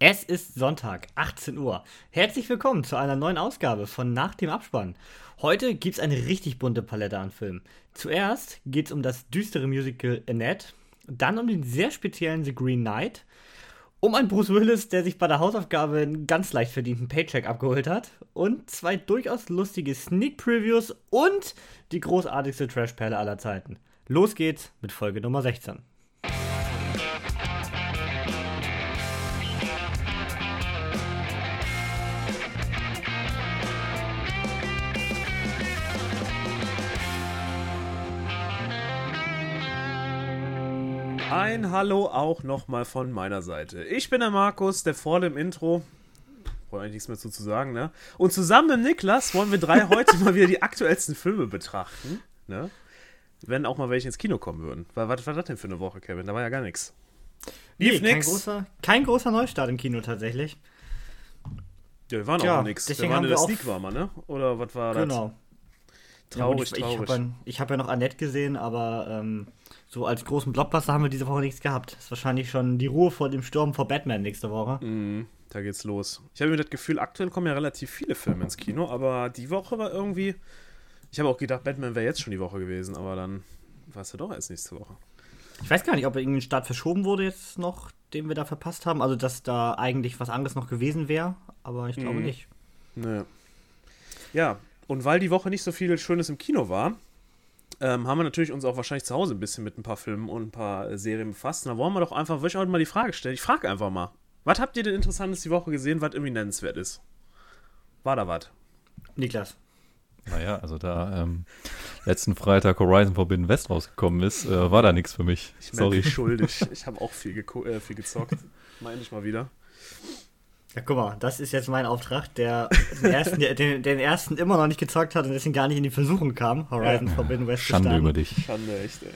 Es ist Sonntag, 18 Uhr. Herzlich willkommen zu einer neuen Ausgabe von Nach dem Abspann. Heute gibt's eine richtig bunte Palette an Filmen. Zuerst geht's um das düstere Musical Annette, dann um den sehr speziellen The Green Knight, um einen Bruce Willis, der sich bei der Hausaufgabe einen ganz leicht verdienten Paycheck abgeholt hat, und zwei durchaus lustige Sneak Previews und die großartigste Trashperle aller Zeiten. Los geht's mit Folge Nummer 16. Ein Hallo auch nochmal von meiner Seite. Ich bin der Markus, der vorne im Intro. Brauche eigentlich nichts mehr zu sagen, ne? Und zusammen mit Niklas wollen wir drei heute mal wieder die aktuellsten Filme betrachten, ne? Wenn auch mal welche ins Kino kommen würden. Was, was war das denn für eine Woche, Kevin? Da war ja gar nichts. Lief nee, kein großer, kein großer Neustart im Kino tatsächlich. Ja, wir waren ja, auch nichts. Wir waren in der Sneak war mal, ne? Oder was war das? Genau. Traurig, ja, ich, traurig. Ich habe ja, hab ja noch Annette gesehen, aber ähm, so als großen Blockbuster haben wir diese Woche nichts gehabt. Das ist wahrscheinlich schon die Ruhe vor dem Sturm vor Batman nächste Woche. Mm, da geht's los. Ich habe mir das Gefühl, aktuell kommen ja relativ viele Filme ins Kino, aber die Woche war irgendwie. Ich habe auch gedacht, Batman wäre jetzt schon die Woche gewesen, aber dann war es ja doch erst nächste Woche. Ich weiß gar nicht, ob irgendwie ein Start verschoben wurde jetzt noch, den wir da verpasst haben. Also, dass da eigentlich was anderes noch gewesen wäre, aber ich glaube mm. nicht. Nö. Ja, und weil die Woche nicht so viel Schönes im Kino war, ähm, haben wir natürlich uns auch wahrscheinlich zu Hause ein bisschen mit ein paar Filmen und ein paar äh, Serien befasst. Und da wollen wir doch einfach, würde ich heute mal die Frage stellen. Ich frage einfach mal. Was habt ihr denn Interessantes die Woche gesehen, was irgendwie nennenswert ist? War da was? Niklas. Naja, also da ähm, letzten Freitag Horizon Forbidden West rausgekommen ist, äh, war da nichts für mich. Ich bin schuldig. Ich habe auch viel, äh, viel gezockt. Meine ich mal wieder. Ja, guck mal, das ist jetzt mein Auftrag, der den ersten, den, den ersten immer noch nicht gezockt hat und deswegen gar nicht in die Versuchung kam, Horizon ja. Forbidden West Schande über dich. Schande, echt, ey.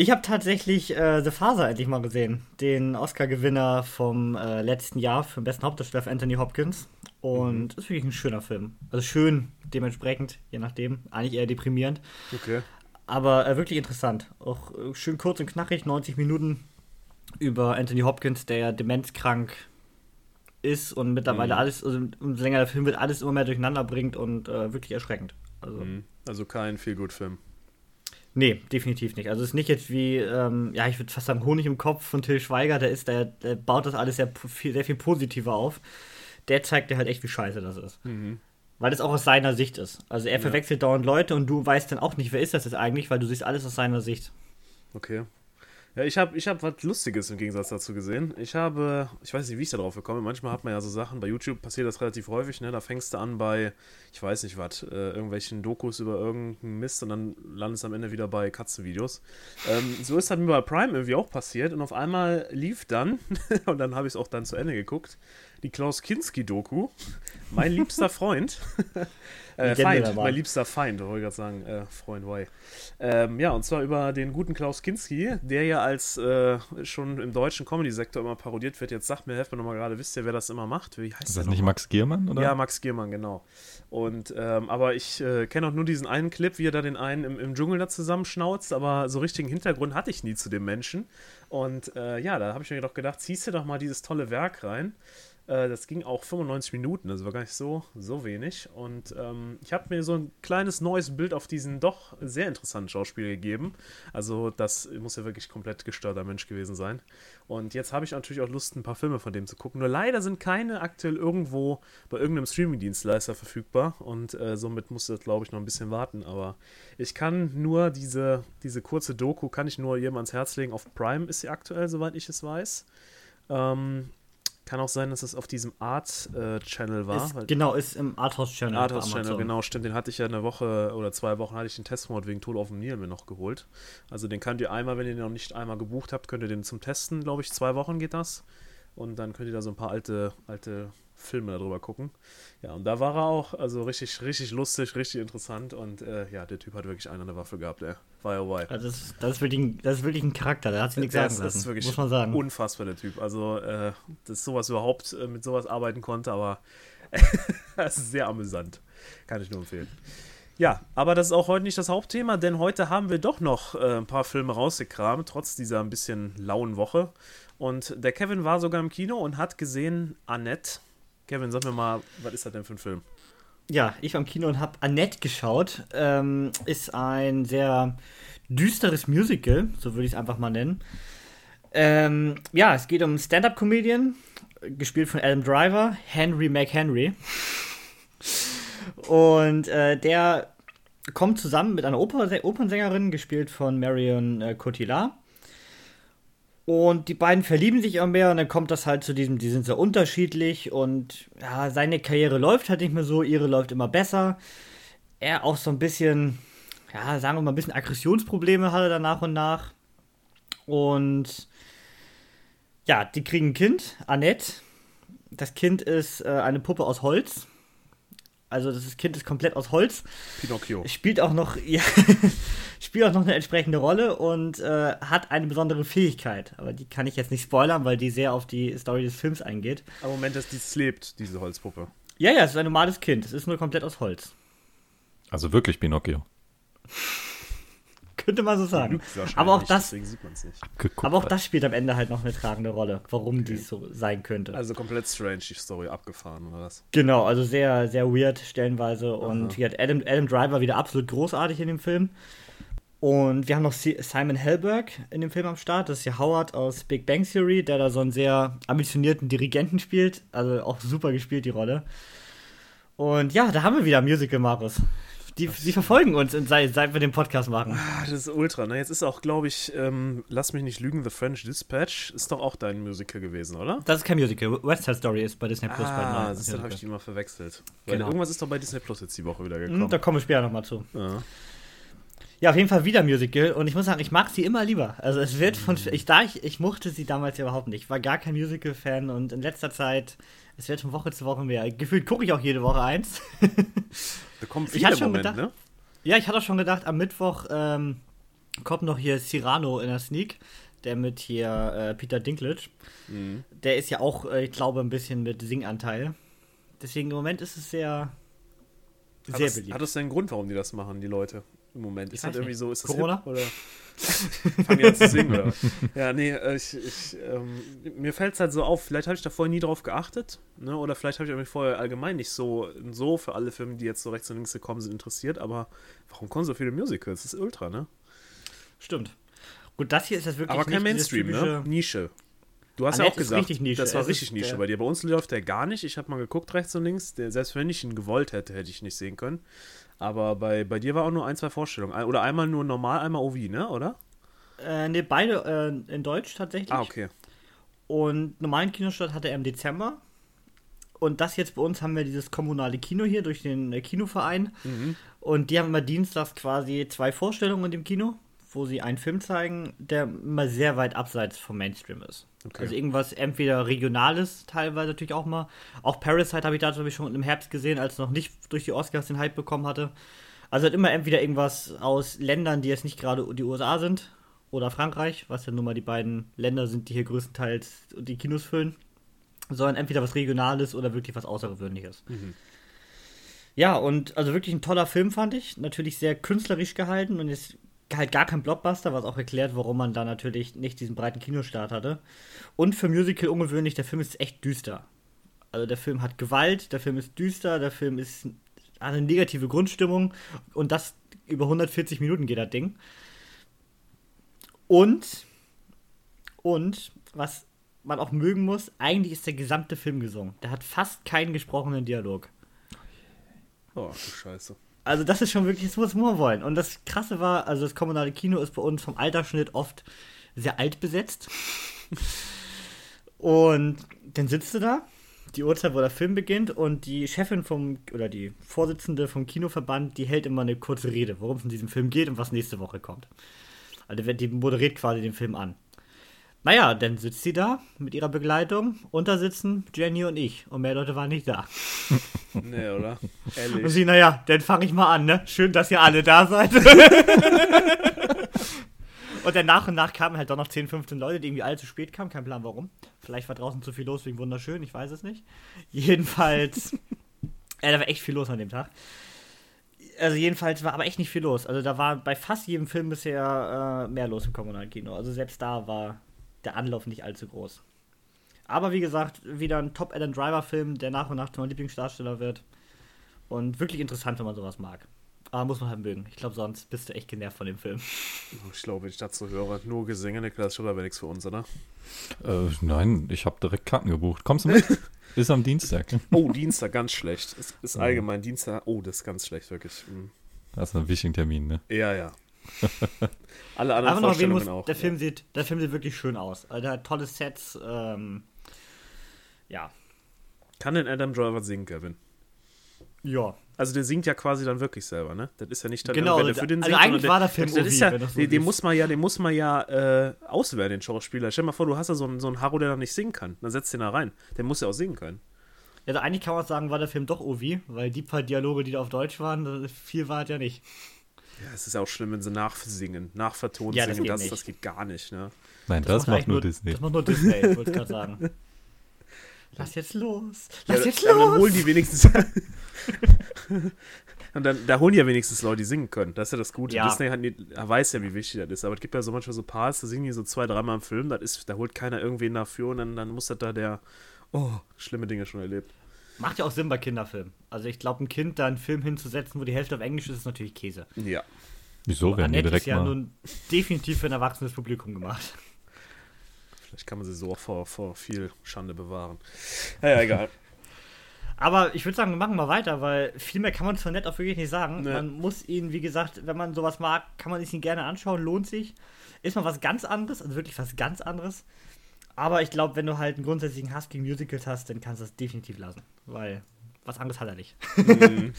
Ich habe tatsächlich äh, The Father endlich mal gesehen. Den Oscar-Gewinner vom äh, letzten Jahr für den besten Hauptdarsteller Anthony Hopkins. Und mhm. ist wirklich ein schöner Film. Also schön, dementsprechend, je nachdem. Eigentlich eher deprimierend. Okay. Aber äh, wirklich interessant. Auch äh, schön kurz und knackig, 90 Minuten über Anthony Hopkins, der ja demenzkrank ist und mittlerweile mhm. alles, also umso länger der Film wird, alles immer mehr durcheinander bringt und äh, wirklich erschreckend. Also, mhm. also kein viel gut Film. Nee, definitiv nicht. Also es ist nicht jetzt wie, ähm, ja, ich würde fast sagen, Honig im Kopf von Till Schweiger, der ist, der, der baut das alles sehr viel, sehr viel positiver auf. Der zeigt dir halt echt, wie scheiße das ist. Mhm. Weil das auch aus seiner Sicht ist. Also er ja. verwechselt dauernd Leute und du weißt dann auch nicht, wer ist das jetzt eigentlich, weil du siehst alles aus seiner Sicht. Okay. Ja, ich habe ich hab was Lustiges im Gegensatz dazu gesehen. Ich habe, ich weiß nicht, wie ich da drauf gekommen bin. Manchmal hat man ja so Sachen, bei YouTube passiert das relativ häufig, ne? Da fängst du an bei, ich weiß nicht was, äh, irgendwelchen Dokus über irgendeinen Mist und dann landest du am Ende wieder bei Katzenvideos. Ähm, so ist das mir bei Prime irgendwie auch passiert und auf einmal lief dann, und dann habe ich es auch dann zu Ende geguckt, die Klaus Kinski-Doku, mein liebster Freund. Äh, Feind, mein liebster Feind, wollte ich gerade sagen. Äh, Freund, why? Ähm, ja, und zwar über den guten Klaus Kinski, der ja als äh, schon im deutschen Comedy-Sektor immer parodiert wird. Jetzt sagt mir, helft mir nochmal gerade, wisst ihr, wer das immer macht? Wie heißt Ist das nicht Max Giermann, oder? Ja, Max Giermann, genau. Und, ähm, aber ich äh, kenne auch nur diesen einen Clip, wie er da den einen im, im Dschungel da zusammenschnauzt, aber so richtigen Hintergrund hatte ich nie zu dem Menschen. Und äh, ja, da habe ich mir doch gedacht, ziehst du doch mal dieses tolle Werk rein. Äh, das ging auch 95 Minuten, also war gar nicht so, so wenig. Und ähm, ich habe mir so ein kleines neues Bild auf diesen doch sehr interessanten Schauspieler gegeben. Also, das muss ja wirklich komplett gestörter Mensch gewesen sein. Und jetzt habe ich natürlich auch Lust, ein paar Filme von dem zu gucken. Nur leider sind keine aktuell irgendwo bei irgendeinem Streaming-Dienstleister verfügbar. Und äh, somit muss das, glaube ich, noch ein bisschen warten. Aber ich kann nur diese, diese kurze Doku, kann ich nur jedem ans Herz legen. Auf Prime ist sie aktuell, soweit ich es weiß. Ähm, kann auch sein, dass es auf diesem Art-Channel äh, war. Ist, genau, ist im Arthouse-Channel. Arthouse-Channel, genau, stimmt. Den hatte ich ja eine Woche oder zwei Wochen, hatte ich den Testmod wegen auf dem Nil mir noch geholt. Also den könnt ihr einmal, wenn ihr den noch nicht einmal gebucht habt, könnt ihr den zum Testen, glaube ich, zwei Wochen geht das. Und dann könnt ihr da so ein paar alte, alte Filme darüber gucken. Ja, und da war er auch, also richtig, richtig lustig, richtig interessant und äh, ja, der Typ hat wirklich eine an der Waffe gehabt, ey. War ja Also das, das, ist wirklich ein, das ist wirklich ein Charakter, da hat sich nichts sagen lassen, das ist wirklich muss man sagen. unfassbar, der Typ. Also, äh, dass sowas überhaupt äh, mit sowas arbeiten konnte, aber das ist sehr amüsant. Kann ich nur empfehlen. Ja, aber das ist auch heute nicht das Hauptthema, denn heute haben wir doch noch äh, ein paar Filme rausgekramt, trotz dieser ein bisschen lauen Woche. Und der Kevin war sogar im Kino und hat gesehen Annette. Kevin, sag mir mal, was ist das denn für ein Film? Ja, ich war im Kino und habe Annette geschaut. Ähm, ist ein sehr düsteres Musical, so würde ich es einfach mal nennen. Ähm, ja, es geht um Stand-Up-Comedian, gespielt von Adam Driver, Henry McHenry. Und äh, der kommt zusammen mit einer Oper Opernsängerin, gespielt von Marion äh, Cotillard. Und die beiden verlieben sich immer mehr und dann kommt das halt zu diesem, die sind sehr unterschiedlich und ja, seine Karriere läuft halt nicht mehr so, ihre läuft immer besser. Er auch so ein bisschen, ja, sagen wir mal, ein bisschen Aggressionsprobleme hatte er nach und nach. Und ja, die kriegen ein Kind, Annette. Das Kind ist äh, eine Puppe aus Holz. Also das Kind ist komplett aus Holz. Pinocchio. Spielt auch noch, ja, spielt auch noch eine entsprechende Rolle und äh, hat eine besondere Fähigkeit. Aber die kann ich jetzt nicht spoilern, weil die sehr auf die Story des Films eingeht. Aber Moment, dass die lebt, diese Holzpuppe. Ja, ja, es ist ein normales Kind. Es ist nur komplett aus Holz. Also wirklich Pinocchio. Könnte man so sagen. Aber auch das, aber auch das spielt am Ende halt noch eine tragende Rolle, warum okay. dies so sein könnte. Also komplett strange die Story abgefahren oder was? Genau, also sehr sehr weird stellenweise und hier hat Adam, Adam Driver wieder absolut großartig in dem Film. Und wir haben noch Simon Helberg in dem Film am Start. Das ist ja Howard aus Big Bang Theory, der da so einen sehr ambitionierten Dirigenten spielt. Also auch super gespielt, die Rolle. Und ja, da haben wir wieder Musical, Marus. Die, die verfolgen uns, seit, seit wir den Podcast machen. Ah, das ist ultra, ne? Jetzt ist auch, glaube ich, ähm, lass mich nicht lügen, The French Dispatch ist doch auch dein Musical gewesen, oder? Das ist kein Musical. West Side Story ist bei Disney Plus. Ah, das habe ich die immer verwechselt. Weil genau. irgendwas ist doch bei Disney Plus jetzt die Woche wieder gekommen. Hm, da kommen wir später nochmal zu. Ja. Ja, auf jeden Fall wieder Musical und ich muss sagen, ich mag sie immer lieber. Also es wird von ich da ich, ich mochte sie damals ja überhaupt nicht. Ich war gar kein Musical Fan und in letzter Zeit es wird von Woche zu Woche mehr. Gefühlt gucke ich auch jede Woche eins. da kommen viele ich schon Moment, gedacht, ne? Ja, ich hatte auch schon gedacht, am Mittwoch ähm, kommt noch hier Cyrano in der Sneak, der mit hier äh, Peter Dinklage. Mhm. Der ist ja auch, äh, ich glaube, ein bisschen mit Singanteil. Deswegen im Moment ist es sehr, sehr hat das, beliebt. Hat das denn einen Grund, warum die das machen, die Leute? Im Moment. Ist das irgendwie so, ist das Corona? Hip, oder fangen jetzt zu singen, oder? Ja, nee, äh, ich, ich ähm, mir fällt es halt so auf, vielleicht habe ich da vorher nie drauf geachtet, ne? Oder vielleicht habe ich mich vorher allgemein nicht so, so für alle Filme, die jetzt so rechts und links gekommen sind, interessiert, aber warum kommen so viele Musicals? Das ist ultra, ne? Stimmt. Gut, das hier ist das wirklich Aber kein Mainstream, ne? Nische. Du hast Annette ja auch gesagt, Nische. das war es richtig Nische bei dir. Bei uns läuft der gar nicht. Ich habe mal geguckt, rechts und links. Der, selbst wenn ich ihn gewollt hätte, hätte ich nicht sehen können. Aber bei, bei dir war auch nur ein, zwei Vorstellungen. Oder einmal nur normal, einmal OV, ne? Oder? Äh, ne, beide äh, in Deutsch tatsächlich. Ah, okay. Und normalen Kinostart hatte er im Dezember. Und das jetzt bei uns haben wir dieses kommunale Kino hier durch den äh, Kinoverein. Mhm. Und die haben immer dienstags quasi zwei Vorstellungen in dem Kino, wo sie einen Film zeigen, der immer sehr weit abseits vom Mainstream ist. Okay. Also irgendwas entweder regionales, teilweise natürlich auch mal. Auch Parasite habe ich da ich schon im Herbst gesehen, als noch nicht durch die Oscars den Hype bekommen hatte. Also hat immer entweder irgendwas aus Ländern, die jetzt nicht gerade die USA sind, oder Frankreich, was ja nun mal die beiden Länder sind, die hier größtenteils die Kinos füllen, sondern entweder was Regionales oder wirklich was Außergewöhnliches. Mhm. Ja, und also wirklich ein toller Film fand ich. Natürlich sehr künstlerisch gehalten und ist halt gar kein Blockbuster, was auch erklärt, warum man da natürlich nicht diesen breiten Kinostart hatte. Und für Musical ungewöhnlich, der Film ist echt düster. Also der Film hat Gewalt, der Film ist düster, der Film ist hat eine negative Grundstimmung und das über 140 Minuten geht das Ding. Und und was man auch mögen muss, eigentlich ist der gesamte Film gesungen. Der hat fast keinen gesprochenen Dialog. Oh, du Scheiße. Also das ist schon wirklich, das muss man wollen. Und das Krasse war, also das kommunale Kino ist bei uns vom Altersschnitt oft sehr alt besetzt. und dann sitzt du da, die Uhrzeit, wo der Film beginnt, und die Chefin vom, oder die Vorsitzende vom Kinoverband, die hält immer eine kurze Rede, worum es in diesem Film geht und was nächste Woche kommt. Also die moderiert quasi den Film an. Naja, dann sitzt sie da mit ihrer Begleitung. Und da sitzen Jenny und ich. Und mehr Leute waren nicht da. Nee, oder? Ehrlich. Und sie, naja, dann fange ich mal an, ne? Schön, dass ihr alle da seid. und dann nach und nach kamen halt doch noch 10, 15 Leute, die irgendwie alle zu spät kamen. Kein Plan warum. Vielleicht war draußen zu viel los wegen wunderschön, ich weiß es nicht. Jedenfalls, äh, da war echt viel los an dem Tag. Also jedenfalls war aber echt nicht viel los. Also da war bei fast jedem Film bisher äh, mehr los im kommunalen Kino. Also selbst da war der Anlauf nicht allzu groß. Aber wie gesagt, wieder ein Top Adam Driver Film, der nach und nach zu meinem Lieblingsdarsteller wird. Und wirklich interessant, wenn man sowas mag. Aber muss man halt mögen. Ich glaube, sonst bist du echt genervt von dem Film. Ich glaube, wenn ich dazu höre, nur Gesänge, Niklas Schiller wäre nichts für uns, oder? Äh, nein, ich habe direkt Karten gebucht. Kommst du mit? ist am Dienstag. Oh, Dienstag, ganz schlecht. Es ist allgemein Dienstag. Oh, das ist ganz schlecht, wirklich. Mhm. Das ist ein wichtiger Termin, ne? Ja, ja. Alle anderen erwähnen Vorstellungen muss, auch. der, ja. Film sieht, der Film sieht wirklich schön aus. Also, der hat tolle Sets. Ähm, ja. Kann denn Adam Driver singen, Kevin? Ja. Also der singt ja quasi dann wirklich selber, ne? Das ist ja nicht dann Genau, der für den also singt, eigentlich sondern war der Film das, das ist Ovi, ja, wenn das so den, den muss man ja, den muss man ja äh, auswählen, den Schauspieler. Stell dir mal vor, du hast da so einen, so einen Harro, der dann nicht singen kann. Dann setzt den da rein. Der muss ja auch singen können. Also eigentlich kann man sagen, war der Film doch Ovi, weil die paar Dialoge, die da auf Deutsch waren, das- viel war es ja nicht. Ja, es ist ja auch schlimm, wenn sie nachsingen, nachvertont Ja, das singen. geht Das, nicht. das geht gar nicht, ne? Nein, das, macht eigentlich nur Disney. Das macht nur Disney, wollte ich gerade sagen. Lass jetzt los! Lass ja, jetzt los! dann holen die wenigstens. Und dann, da holen die ja wenigstens Leute, die singen können. Das ist ja das Gute. Ja. Disney hat nie, er weiß ja, wie wichtig das ist. Aber es gibt ja so manchmal so Parts, da singen die so zwei, dreimal im Film. Das ist, da holt keiner irgendwen dafür und dann, dann muss das da der, oh, schlimme Dinge schon erlebt. Macht ja auch Sinn bei Kinderfilmen. Also ich glaube, ein Kind da einen Film hinzusetzen, wo die Hälfte auf Englisch ist, ist natürlich Käse. Ja. Wieso werden die direkt ist ja mal... nun definitiv für ein erwachsenes Publikum gemacht. Vielleicht kann man sie so auch vor, vor viel Schande bewahren. Naja, egal. Aber ich würde sagen, wir machen mal weiter, weil viel mehr kann man zu nett auch wirklich nicht sagen. Nee. Man muss ihn, wie gesagt, wenn man sowas mag, kann man sich ihn gerne anschauen, lohnt sich. Ist mal was ganz anderes, also wirklich was ganz anderes. Aber ich glaube, wenn du halt einen grundsätzlichen Hass gegen Musicals hast, dann kannst du das definitiv lassen. Weil was anderes hat er nicht.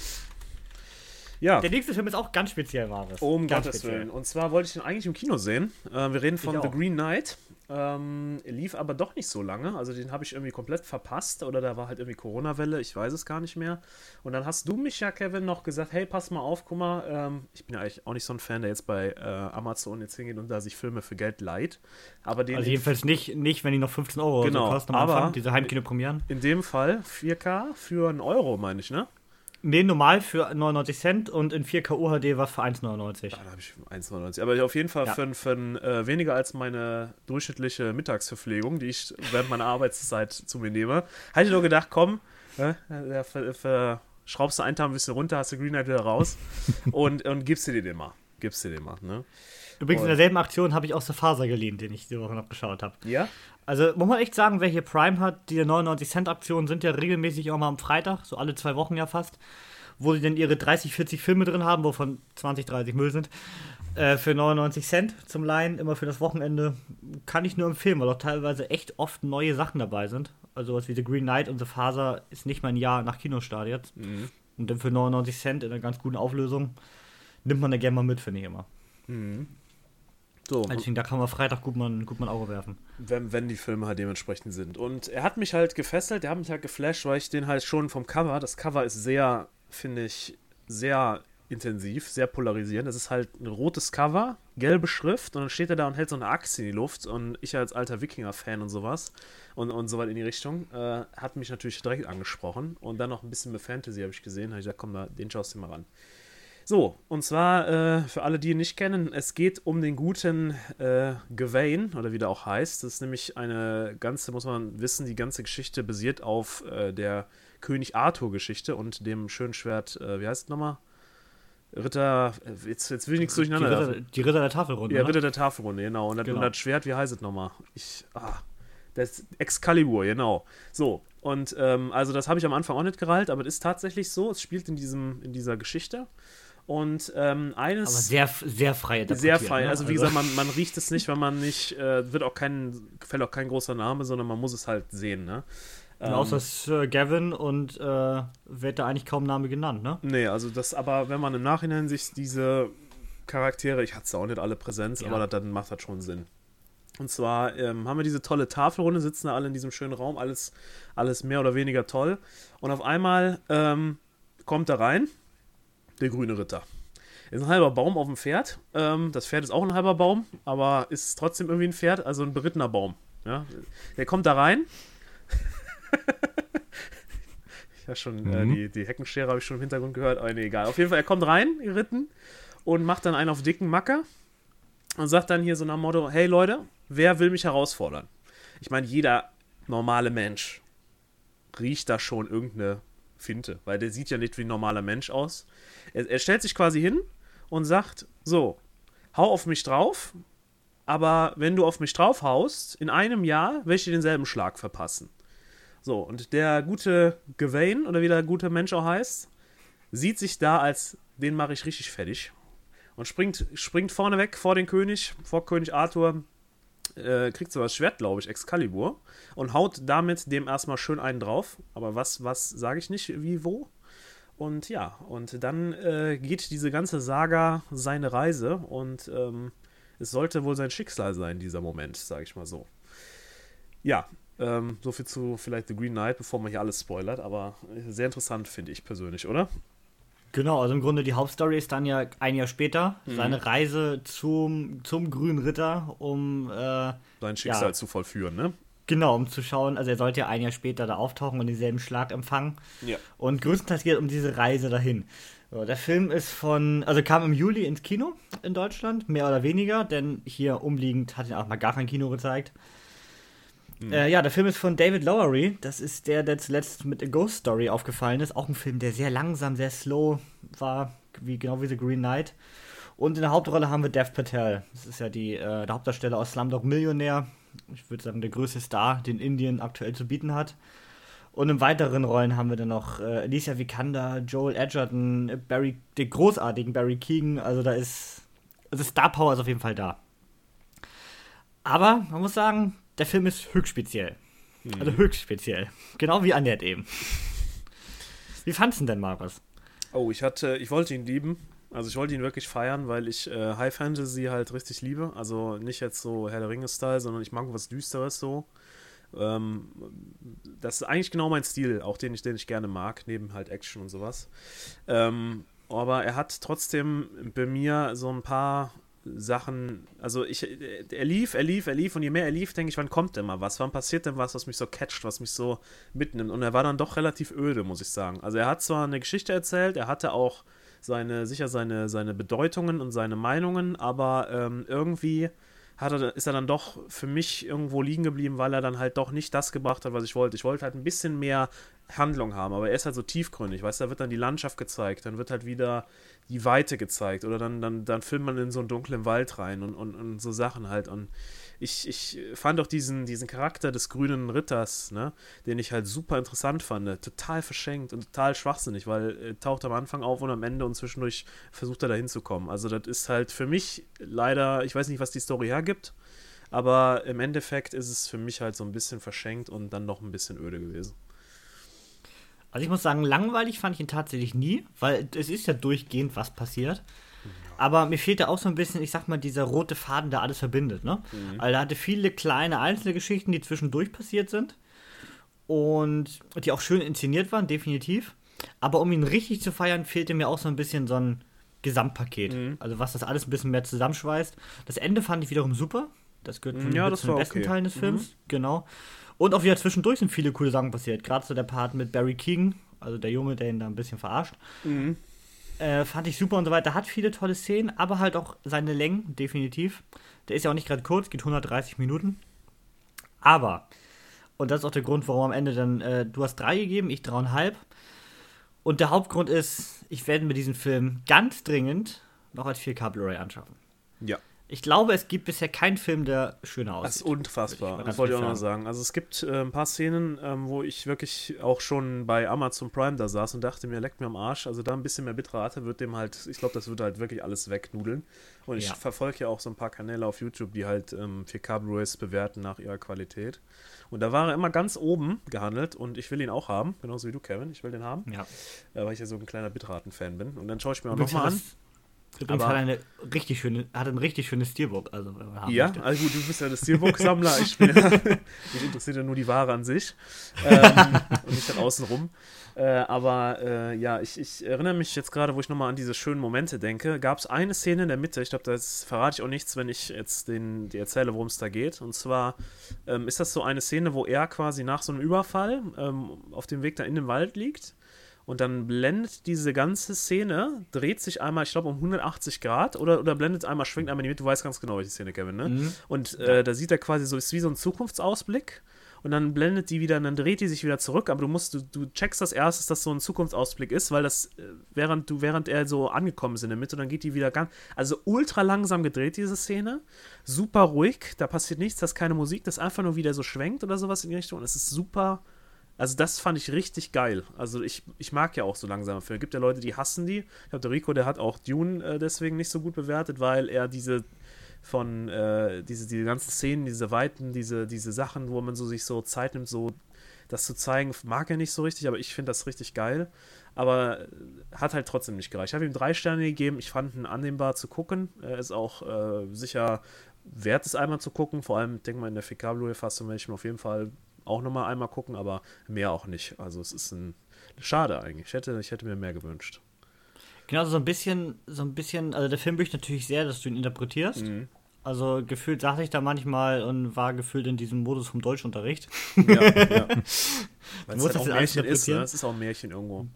Ja. Der nächste Film ist auch ganz speziell, Maris. Um ganz Gottes Willen. Und zwar wollte ich ihn eigentlich im Kino sehen. Äh, wir reden von The. Green Knight. Ähm, lief aber doch nicht so lange. Also den habe ich irgendwie komplett verpasst. Oder da war halt irgendwie Corona-Welle. Ich weiß es gar nicht mehr. Und dann hast du mich ja, Kevin, noch gesagt, hey, pass mal auf, guck mal. Ähm, ich bin ja eigentlich auch nicht so ein Fan, der jetzt bei äh, Amazon jetzt hingeht und da sich Filme für Geld leiht. Aber den Also jedenfalls nicht, nicht, wenn die noch 15 Euro Genau, so kosten am aber- Anfang, diese Heimkino-Premieren. in dem Fall 4K für einen Euro, meine ich, ne? Nee, normal für 99 Cent und in 4K UHD war für 1,99. Ah, da habe ich 1,99. Aber auf jeden Fall Ja. für, für äh, weniger als meine durchschnittliche Mittagsverpflegung, die ich während meiner Arbeitszeit zu mir nehme. Hatte ich nur gedacht, komm, äh, ver- ver- schraubst du einen Tag ein bisschen runter, hast du Green Knight wieder raus und, und gibst dir den mal. Gibst dir den mal, ne? Übrigens, in derselben Aktion habe ich auch The Faser geliehen, den ich diese Woche noch geschaut habe. Ja? Also, muss man echt sagen, wer hier Prime hat, die 99-Cent-Aktionen sind ja regelmäßig auch mal am Freitag, so alle zwei Wochen ja fast, wo sie dann ihre 30, 40 Filme drin haben, wovon 20, 30 Müll sind, äh, für 99 Cent zum Leihen, immer für das Wochenende. Kann ich nur empfehlen, weil auch teilweise echt oft neue Sachen dabei sind. Also, was wie The Green Knight und The Faser ist nicht mal ein Jahr nach Kinostart jetzt. Mhm. Und dann für 99 Cent in einer ganz guten Auflösung nimmt man da gerne mal mit, finde ich immer. So, Also, denke, da kann man Freitag gut mal, gut mal ein Auge werfen. wenn, wenn die Filme halt dementsprechend sind. Und er hat mich halt gefesselt, er hat mich halt geflasht, weil ich den halt schon vom Cover, das Cover ist sehr, finde ich, sehr intensiv, sehr polarisierend. Es ist halt ein rotes Cover, gelbe Schrift und dann steht er da und hält so eine Axt in die Luft und ich als alter Wikinger-Fan und sowas und, und so weit in die Richtung, äh, hat mich natürlich direkt angesprochen und dann noch ein bisschen mit Fantasy habe ich gesehen, habe ich gesagt, komm, da, den schaust du mal ran. So, und zwar äh, für alle, die ihn nicht kennen, es geht um den guten äh, Gawain, oder wie der auch heißt. Das ist nämlich eine ganze, muss man wissen, die ganze Geschichte basiert auf äh, der König Arthur-Geschichte und dem Schönschwert, äh, wie heißt es nochmal? Ritter, äh, jetzt, jetzt will ich nichts Die durcheinander. Ritter, die Ritter der Tafelrunde. ja, ne? Ritter der Tafelrunde, genau. Und das, Genau. und das Schwert, wie heißt es nochmal? Ich, ah, das Excalibur, genau. So, und ähm, also das habe ich am Anfang auch nicht gerallt, aber es ist tatsächlich so, es spielt in, diesem, in dieser Geschichte. Und ähm, eines. Aber sehr, sehr frei Sehr interpretiert, frei. ne? Also wie gesagt, man, man riecht es nicht, wenn man nicht, äh, wird auch kein, fällt auch kein großer Name, sondern man muss es halt sehen, ne? Und außer Sir Gavin und äh, wird da eigentlich kaum Name genannt, ne? Nee, also das, aber wenn man im Nachhinein sich diese Charaktere, ich hatte es auch nicht alle Präsenz, Ja. aber das, dann macht das schon Sinn. Und zwar ähm, haben wir diese tolle Tafelrunde, sitzen da alle in diesem schönen Raum, alles, alles mehr oder weniger toll. Und auf einmal ähm, kommt da rein der grüne Ritter. Ist ein halber Baum auf dem Pferd. Ähm, das Pferd ist auch ein halber Baum, aber ist trotzdem irgendwie ein Pferd, also ein berittener Baum. Ja? Der kommt da rein. ja, schon äh, Mhm. die, die Heckenschere habe ich schon im Hintergrund gehört, aber nee, egal. Auf jeden Fall, er kommt rein, geritten, und macht dann einen auf dicken Macker. und sagt dann hier so nach dem Motto: Hey Leute, wer will mich herausfordern? Ich meine, jeder normale Mensch riecht da schon irgendeine Finte, weil der sieht ja nicht wie ein normaler Mensch aus. Er, er stellt sich quasi hin und sagt: So, hau auf mich drauf, aber wenn du auf mich drauf haust, in einem Jahr werde ich dir denselben Schlag verpassen. So, und der gute Gawain, oder wie der gute Mensch auch heißt, sieht sich da als, den mache ich richtig fertig. Und springt, springt vorne weg vor den König, vor König Arthur, äh, kriegt so das Schwert, glaube ich, Excalibur, und haut damit dem erstmal schön einen drauf. Aber was, was sage ich nicht, wie, wo? Und ja, und dann äh, geht diese ganze Saga seine Reise und ähm, es sollte wohl sein Schicksal sein, dieser Moment, sage ich mal so. Ja, ähm, so viel zu vielleicht The Green Knight, bevor man hier alles spoilert, aber sehr interessant finde ich persönlich, oder? Genau, also im Grunde die Hauptstory ist dann ja ein Jahr später mhm. seine Reise zum, zum Grünen Ritter, um äh, sein Schicksal ja, zu vollführen, ne? Genau, um zu schauen, also er sollte ja ein Jahr später da auftauchen und denselben Schlag empfangen. Ja. Und größtenteils geht es um diese Reise dahin. So, der Film ist von, also kam im Juli ins Kino in Deutschland, mehr oder weniger, denn hier umliegend hat ihn auch mal gar kein Kino gezeigt. Mhm. Äh, ja, der Film ist von David Lowery. Das ist der, der zuletzt mit A Ghost Story aufgefallen ist. Auch ein Film, der sehr langsam, sehr slow war, wie, genau wie The Green Knight. Und in der Hauptrolle haben wir Dev Patel. Das ist ja die, äh, der Hauptdarsteller aus Slumdog Millionär. Ich würde sagen, der größte Star, den Indien aktuell zu bieten hat. Und in weiteren Rollen haben wir dann noch äh, Alicia Vikander, Joel Edgerton, Barry, den großartigen Barry Keegan. Also da ist, also Star Power ist auf jeden Fall da. Aber man muss sagen, der Film ist höchst speziell. Mhm. Also höchst speziell. Genau wie Annette eben. Wie fandest du denn, Markus? Oh, ich hatte, ich wollte ihn lieben. Also ich wollte ihn wirklich feiern, weil ich äh, High Fantasy halt richtig liebe. Also nicht jetzt so Herr der Ringe-Style, sondern ich mag was Düsteres so. Ähm, das ist eigentlich genau mein Stil, auch den ich, den ich gerne mag, neben halt Action und sowas. Ähm, aber er hat trotzdem bei mir so ein paar Sachen, also ich, er lief, er lief, er lief und je mehr er lief, denke ich, wann kommt denn mal was? Wann passiert denn was, was mich so catcht, was mich so mitnimmt? Und er war dann doch relativ öde, muss ich sagen. Also er hat zwar eine Geschichte erzählt, er hatte auch seine, sicher seine, seine Bedeutungen und seine Meinungen, aber ähm, irgendwie hat er, ist er dann doch für mich irgendwo liegen geblieben, weil er dann halt doch nicht das gebracht hat, was ich wollte. Ich wollte halt ein bisschen mehr Handlung haben, aber er ist halt so tiefgründig, weißt du, da wird dann die Landschaft gezeigt, dann wird halt wieder die Weite gezeigt oder dann, dann, dann filmt man in so einen dunklen Wald rein und, und, und so Sachen halt und ich, ich fand auch diesen, diesen Charakter des grünen Ritters, ne, den ich halt super interessant fand, total verschenkt und total schwachsinnig, weil er taucht am Anfang auf und am Ende und zwischendurch versucht er da hinzukommen. Also das ist halt für mich leider, ich weiß nicht, was die Story hergibt, aber im Endeffekt ist es für mich halt so ein bisschen verschenkt und dann noch ein bisschen öde gewesen. Also ich muss sagen, langweilig fand ich ihn tatsächlich nie, weil es ist ja durchgehend was passiert. Aber mir fehlte auch so ein bisschen, ich sag mal, dieser rote Faden, der alles verbindet. Ne? Mhm. Also er hatte viele kleine einzelne Geschichten, die zwischendurch passiert sind. Und die auch schön inszeniert waren, definitiv. Aber um ihn richtig zu feiern, fehlte mir auch so ein bisschen so ein Gesamtpaket. Mhm. Also was das alles ein bisschen mehr zusammenschweißt. Das Ende fand ich wiederum super. Das gehört mhm, ja, das zu den besten okay. Teilen des Films. Mhm. Genau. Und auch wieder zwischendurch sind viele coole Sachen passiert. Gerade so der Part mit Barry Keegan, also der Junge, der ihn da ein bisschen verarscht. Mhm. Äh, fand ich super und so weiter. Hat viele tolle Szenen, aber halt auch seine Längen, definitiv. Der ist ja auch nicht gerade kurz, geht 130 Minuten. Aber, und das ist auch der Grund, warum am Ende dann, äh, du hast drei gegeben, ich dreieinhalb. Und der Hauptgrund ist, ich werde mir diesen Film ganz dringend noch als 4K Blu-ray anschaffen. Ja. Ich glaube, es gibt bisher keinen Film, der schöner aussieht. Das ist unfassbar, das wollte ich auch noch sagen. Also es gibt äh, ein paar Szenen, ähm, wo ich wirklich auch schon bei Amazon Prime da saß und dachte mir, leckt mir am Arsch. Also da ein bisschen mehr Bitrate wird dem halt, ich glaube, das wird halt wirklich alles wegnudeln. Und ich ja. verfolge ja auch so ein paar Kanäle auf YouTube, die halt ähm, 4K Blu-rays bewerten nach ihrer Qualität. Und da war er immer ganz oben gehandelt und ich will ihn auch haben, genauso wie du, Kevin. Ich will den haben. Ja. Äh, weil ich ja so ein kleiner Bitraten-Fan bin. Und dann schaue ich mir auch nochmal an. Übrigens hat er eine richtig schöne, hat ein richtig schönes Steelbook. Also, ja, möchte. also gut, du bist ja der Steelbook-Sammler. ich bin ja, mich interessiert ja nur die Ware an sich ähm, und nicht dann außenrum. Äh, aber äh, ja, ich, ich, erinnere mich jetzt gerade, wo ich nochmal an diese schönen Momente denke, gab es eine Szene in der Mitte, ich glaube, das verrate ich auch nichts, wenn ich jetzt den, die erzähle, worum es da geht. Und zwar ähm, ist das so eine Szene, wo er quasi nach so einem Überfall ähm, auf dem Weg da in den Wald liegt und dann blendet diese ganze Szene, dreht sich einmal, ich glaube, um 180 Grad oder, oder blendet einmal, schwingt einmal in die Mitte. Du weißt ganz genau, welche Szene, Kevin, ne? Mhm. Und äh, da sieht er quasi so, ist wie so ein Zukunftsausblick und dann blendet die wieder, und dann dreht die sich wieder zurück, aber du musst, du, du checkst das erst, dass das so ein Zukunftsausblick ist, weil das, äh, während du, während er so angekommen ist in der Mitte, dann geht die wieder ganz, also ultra langsam gedreht, diese Szene, super ruhig, da passiert nichts, das ist keine Musik, das einfach nur wieder so schwenkt oder sowas in die Richtung, und es ist super, also das fand ich richtig geil. Also ich, ich mag ja auch so langsame Filme. Es gibt ja Leute, die hassen die. Ich glaube, der Rico, der hat auch Dune äh, deswegen nicht so gut bewertet, weil er diese von äh, diese, diese ganzen Szenen, diese Weiten, diese, diese Sachen, wo man so sich so Zeit nimmt, so das zu zeigen, mag er nicht so richtig, aber ich finde das richtig geil. Aber äh, hat halt trotzdem nicht gereicht. Ich habe ihm drei Sterne gegeben. Ich fand ihn annehmbar zu gucken. Er ist auch äh, sicher wert, es einmal zu gucken. Vor allem, denke mal, in der 4K-Blu-ray-Fassung werde ich mir auf jeden Fall auch nochmal einmal gucken, aber mehr auch nicht. Also es ist ein schade eigentlich. Ich hätte, ich hätte mir mehr gewünscht. Genau, so ein bisschen, so ein bisschen, also der Film möchte natürlich sehr, dass du ihn interpretierst. Mhm. Also gefühlt saß ich da manchmal und war gefühlt in diesem Modus vom Deutschunterricht. Ja, ja. Weil es halt das auch ein Märchen ist, ne? Es ist auch ein Märchen irgendwo.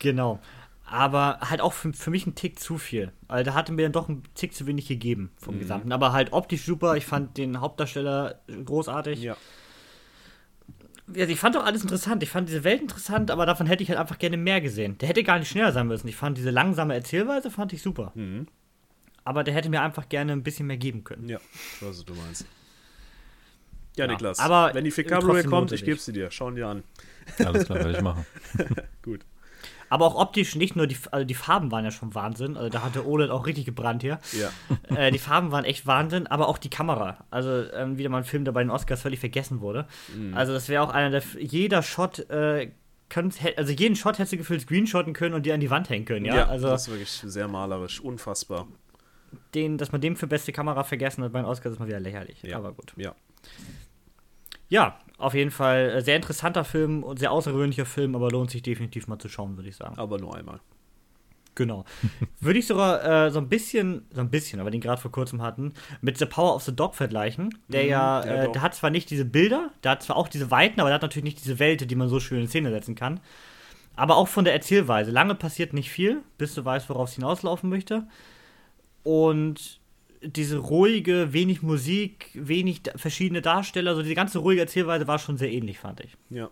Genau. Aber halt auch für, für mich ein Tick zu viel. Also da hatte mir dann doch ein Tick zu wenig gegeben vom Gesamten. Aber halt optisch super. Ich fand den Hauptdarsteller großartig. Ja. Ja, ich fand doch alles interessant. Ich fand diese Welt interessant, aber davon hätte ich halt einfach gerne mehr gesehen. Der hätte gar nicht schneller sein müssen. Ich fand diese langsame Erzählweise fand ich super. Mhm. Aber der hätte mir einfach gerne ein bisschen mehr geben können. Ja, ich weiß, was du meinst. Ja, Ja, Niklas, aber wenn die 4K trotzdem Blu-ray kommt, ich gebe sie dir. Schauen dir an. Alles klar, werde ich machen. Gut. Aber auch optisch nicht nur die, also die Farben waren ja schon Wahnsinn. Also da hatte OLED auch richtig gebrannt hier. Ja. äh, die Farben waren echt Wahnsinn, aber auch die Kamera. Also ähm, wieder mal ein Film, der bei den Oscars völlig vergessen wurde. Also das wäre auch einer der. Jeder Shot, äh, könnt, also jeden Shot hättest du gefühlt screenshotten können und die an die Wand hängen können. Ja, also das ist wirklich sehr malerisch. Unfassbar. den, dass man den für beste Kamera vergessen hat bei den Oscars ist mal wieder lächerlich. Ja. Aber gut. Ja. Ja, auf jeden Fall äh, sehr interessanter Film und sehr außergewöhnlicher Film, aber lohnt sich definitiv mal zu schauen, würde ich sagen. Aber nur einmal. Genau. Würde ich sogar äh, so ein bisschen, so ein bisschen, aber den gerade vor kurzem hatten, mit The Power of the Dog vergleichen. Der Mhm, ja, ja, äh, der hat zwar nicht diese Bilder, der hat zwar auch diese Weiten, aber der hat natürlich nicht diese Welte, die man so schön in Szene setzen kann. Aber auch von der Erzählweise. Lange passiert nicht viel, bis du weißt, worauf es hinauslaufen möchte. Und diese ruhige, wenig Musik, wenig verschiedene Darsteller, so diese ganze ruhige Erzählweise war schon sehr ähnlich, fand ich. Ja.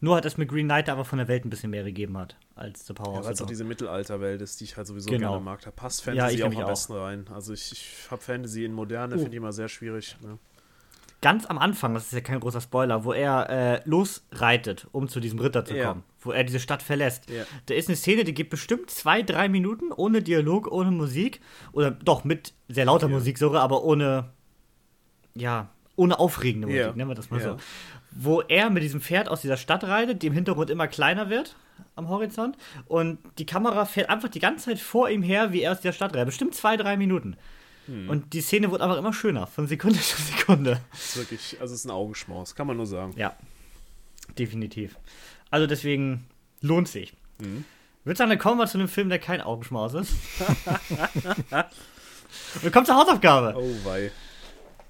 Nur hat es mit Green Knight aber von der Welt ein bisschen mehr gegeben hat, als The Power Ja, weil the es auch diese Mittelalterwelt ist, die ich halt sowieso Genau. gerne mag. Da passt Ja, Fantasy ich auch am auch. besten rein. Also ich, ich habe Fantasy in Moderne, Oh. finde ich immer sehr schwierig. Ne? Ganz am Anfang, das ist ja kein großer Spoiler, wo er äh, losreitet, um zu diesem Ritter zu Ja. kommen, wo er diese Stadt verlässt. Ja. Da ist eine Szene, die geht bestimmt zwei, drei Minuten ohne Dialog, ohne Musik. Oder doch mit sehr lauter Ja. Musik sogar, aber ohne, ja, ohne aufregende Musik, Ja. nennen wir das mal so. Wo er mit diesem Pferd aus dieser Stadt reitet, die im Hintergrund immer kleiner wird am Horizont. Und die Kamera fährt einfach die ganze Zeit vor ihm her, wie er aus dieser Stadt reitet. Bestimmt zwei, drei Minuten. Hm. Und die Szene wird einfach immer schöner, von Sekunde zu Sekunde. Das ist wirklich, also es ist ein Augenschmaus, kann man nur sagen. Ja, definitiv. Also deswegen lohnt sich. Mhm. Würde sagen, dann kommen wir zu einem Film, der kein Augenschmaus ist. Und wir kommen zur Hausaufgabe. Oh wei.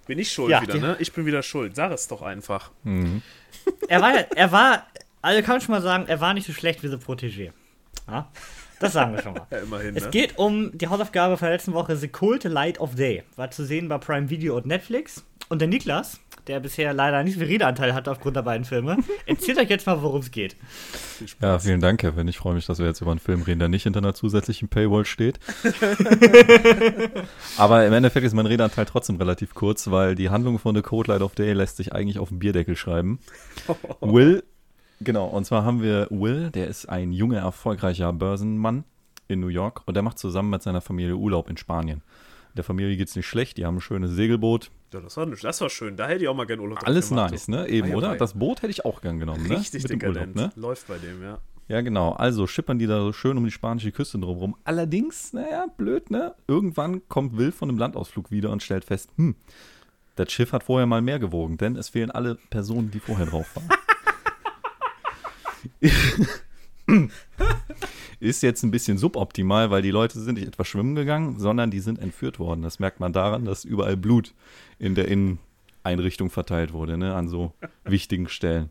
Bin ich schuld Ja, wieder, ne? Ich bin wieder schuld. Sag es doch einfach. Mhm. Er war, ja- er war, also kann man schon mal sagen, er war nicht so schlecht wie The Protégé. Ja, das sagen wir schon mal. Ja, immerhin, Es ne? geht um die Hausaufgabe von der letzten Woche, The Cold Light of Day. War zu sehen bei Prime Video und Netflix. Und der Niklas, der bisher leider nicht so viel Redeanteil hatte aufgrund der beiden Filme, erzählt euch jetzt mal, worum es geht. Ja, vielen Dank, Kevin. Ich freue mich, dass wir jetzt über einen Film reden, der nicht hinter einer zusätzlichen Paywall steht. Aber im Endeffekt ist mein Redeanteil trotzdem relativ kurz, weil die Handlung von The Code Light of Day lässt sich eigentlich auf den Bierdeckel schreiben. Will, genau, und zwar haben wir Will, der ist ein junger, erfolgreicher Börsenmann in New York und der macht zusammen mit seiner Familie Urlaub in Spanien. Der Familie geht's nicht schlecht, die haben ein schönes Segelboot. Ja, das, war, das war schön. Da hätte ich auch mal gerne Urlaub Alles gemacht, nice, ne? Eben, Ei, oder? ei. Das Boot hätte ich auch gern genommen, ne? Richtig Mit. Urlaub, ne? Läuft bei dem, ja. Ja, genau. Also schippern die da so schön um die spanische Küste drumherum. Allerdings, naja, blöd, ne? Irgendwann kommt Will von einem Landausflug wieder und stellt fest, hm, das Schiff hat vorher mal mehr gewogen, denn es fehlen alle Personen, die vorher drauf waren. Ist jetzt ein bisschen suboptimal, weil die Leute sind nicht etwa schwimmen gegangen, sondern die sind entführt worden. Das merkt man daran, dass überall Blut in der Inneneinrichtung verteilt wurde, ne? An so wichtigen Stellen.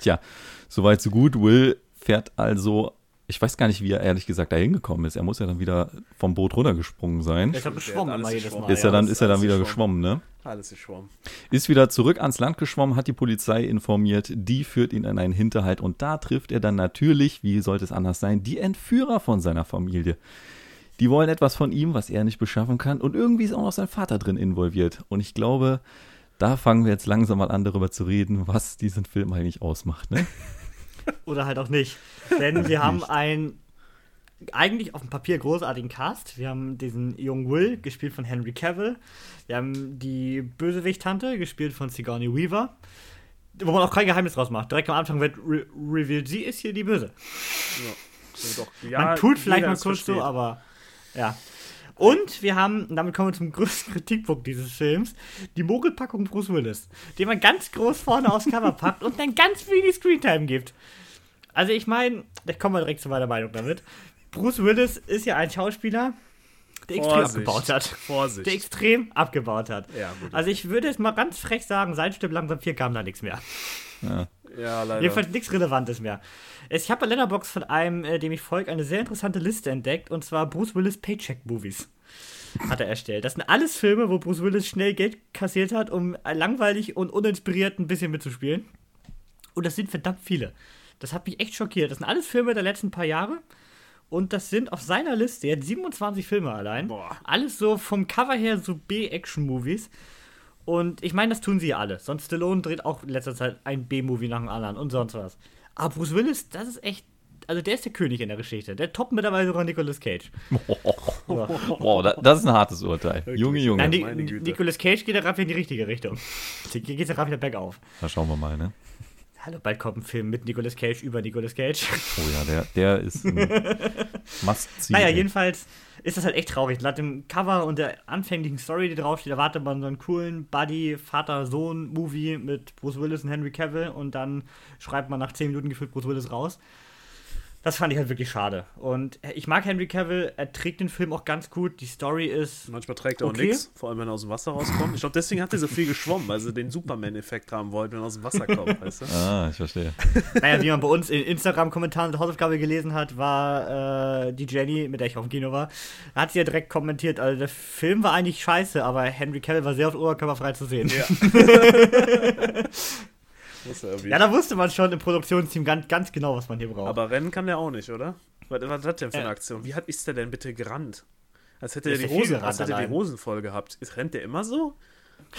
Tja, soweit so gut. Will fährt also, ich weiß gar nicht, wie er ehrlich gesagt da hingekommen ist. Er muss ja dann wieder vom Boot runtergesprungen sein. Er ist ja geschwommen immer jedes geschwommen. Mal. Ist er dann, ist er dann wieder geschwommen. geschwommen, ne? Alles geschwommen. Ist wieder zurück ans Land geschwommen, hat die Polizei informiert, die führt ihn in einen Hinterhalt und da trifft er dann natürlich, wie sollte es anders sein, die Entführer von seiner Familie. Die wollen etwas von ihm, was er nicht beschaffen kann und irgendwie ist auch noch sein Vater drin involviert. Und ich glaube, da fangen wir jetzt langsam mal an darüber zu reden, was diesen Film eigentlich ausmacht. Ne? Oder halt auch nicht. Denn wir haben einen eigentlich auf dem Papier großartigen Cast. Wir haben diesen jungen Will, gespielt von Henry Cavill. Wir haben die Bösewicht-Tante, gespielt von Sigourney Weaver. Wo man auch kein Geheimnis draus macht. Direkt am Anfang wird re revealed, sie ist hier die Böse. Ja. So, doch, ja, man tut vielleicht mal kurz so, versteht. aber ja. Und wir haben, und damit kommen wir zum größten Kritikpunkt dieses Films, die Mogelpackung Bruce Willis, den man ganz groß vorne aufs Cover packt und dann ganz wenig Screentime gibt. Also ich meine, da kommen wir direkt zu meiner Meinung damit. Bruce Willis ist ja ein Schauspieler, der extrem Vorsicht. abgebaut hat. Vorsicht. Der extrem abgebaut hat. Ja, gut. Also ich würde jetzt mal ganz frech sagen, seit Stück langsam 4 kam da nichts mehr. Ja. ja, leider. Jedenfalls nichts Relevantes mehr. Ich habe bei Letterbox von einem, äh, dem ich folge, eine sehr interessante Liste entdeckt und zwar Bruce Willis Paycheck Movies. Hat er erstellt. Das sind alles Filme, wo Bruce Willis schnell Geld kassiert hat, um langweilig und uninspiriert ein bisschen mitzuspielen. Und das sind verdammt viele. Das hat mich echt schockiert. Das sind alles Filme der letzten paar Jahre. Und das sind auf seiner Liste jetzt 27 Filme allein. Boah. Alles so vom Cover her so B-Action-Movies. Und ich meine, das tun sie ja alle. Sonst Stallone dreht auch in letzter Zeit ein B-Movie nach dem anderen und sonst was. Aber Bruce Willis, das ist echt. Also der ist der König in der Geschichte. Der toppt mittlerweile sogar Nicolas Cage. Wow, da- das ist ein hartes Urteil. Junge, Junge. Nein. Nicolas Cage geht ja gerade in die richtige Richtung. Hier geht es ja gerade wieder bergauf. Da schauen wir mal, ne? Hallo, bald kommt ein Film mit Nicolas Cage über Nicolas Cage. Oh ja, der, der ist ein Must-See. Naja, jedenfalls ist das halt echt traurig. Laut dem Cover und der anfänglichen Story, die draufsteht, erwartet man so einen coolen Buddy, Vater-Sohn-Movie mit Bruce Willis und Henry Cavill und dann schreibt man nach 10 Minuten gefühlt Bruce Willis raus. Das fand ich halt wirklich schade. Und ich mag Henry Cavill, er trägt den Film auch ganz gut. Die Story ist. Manchmal trägt er auch Okay. nichts, vor allem wenn er aus dem Wasser rauskommt. Ich glaube, deswegen hat er so viel geschwommen, weil sie den Superman-Effekt haben wollten, wenn er aus dem Wasser kommt, weißt du? Ah, ich verstehe. Naja, wie man bei uns in Instagram-Kommentaren der Hausaufgabe gelesen hat, war äh, die Jenny, mit der ich auf dem Kino war, hat sie ja direkt kommentiert, also der Film war eigentlich scheiße, aber Henry Cavill war sehr oft oberkörperfrei zu sehen. Ja. Ja, da wusste man schon im Produktionsteam ganz, ganz genau, was man hier braucht. Aber rennen kann der auch nicht, oder? Was, was hat der für eine Ja. Aktion? Wie hat, ist der denn bitte gerannt? Als hätte er die Hosen, gerannt als hätte er die. Hosen voll gehabt. Ist, rennt der immer so?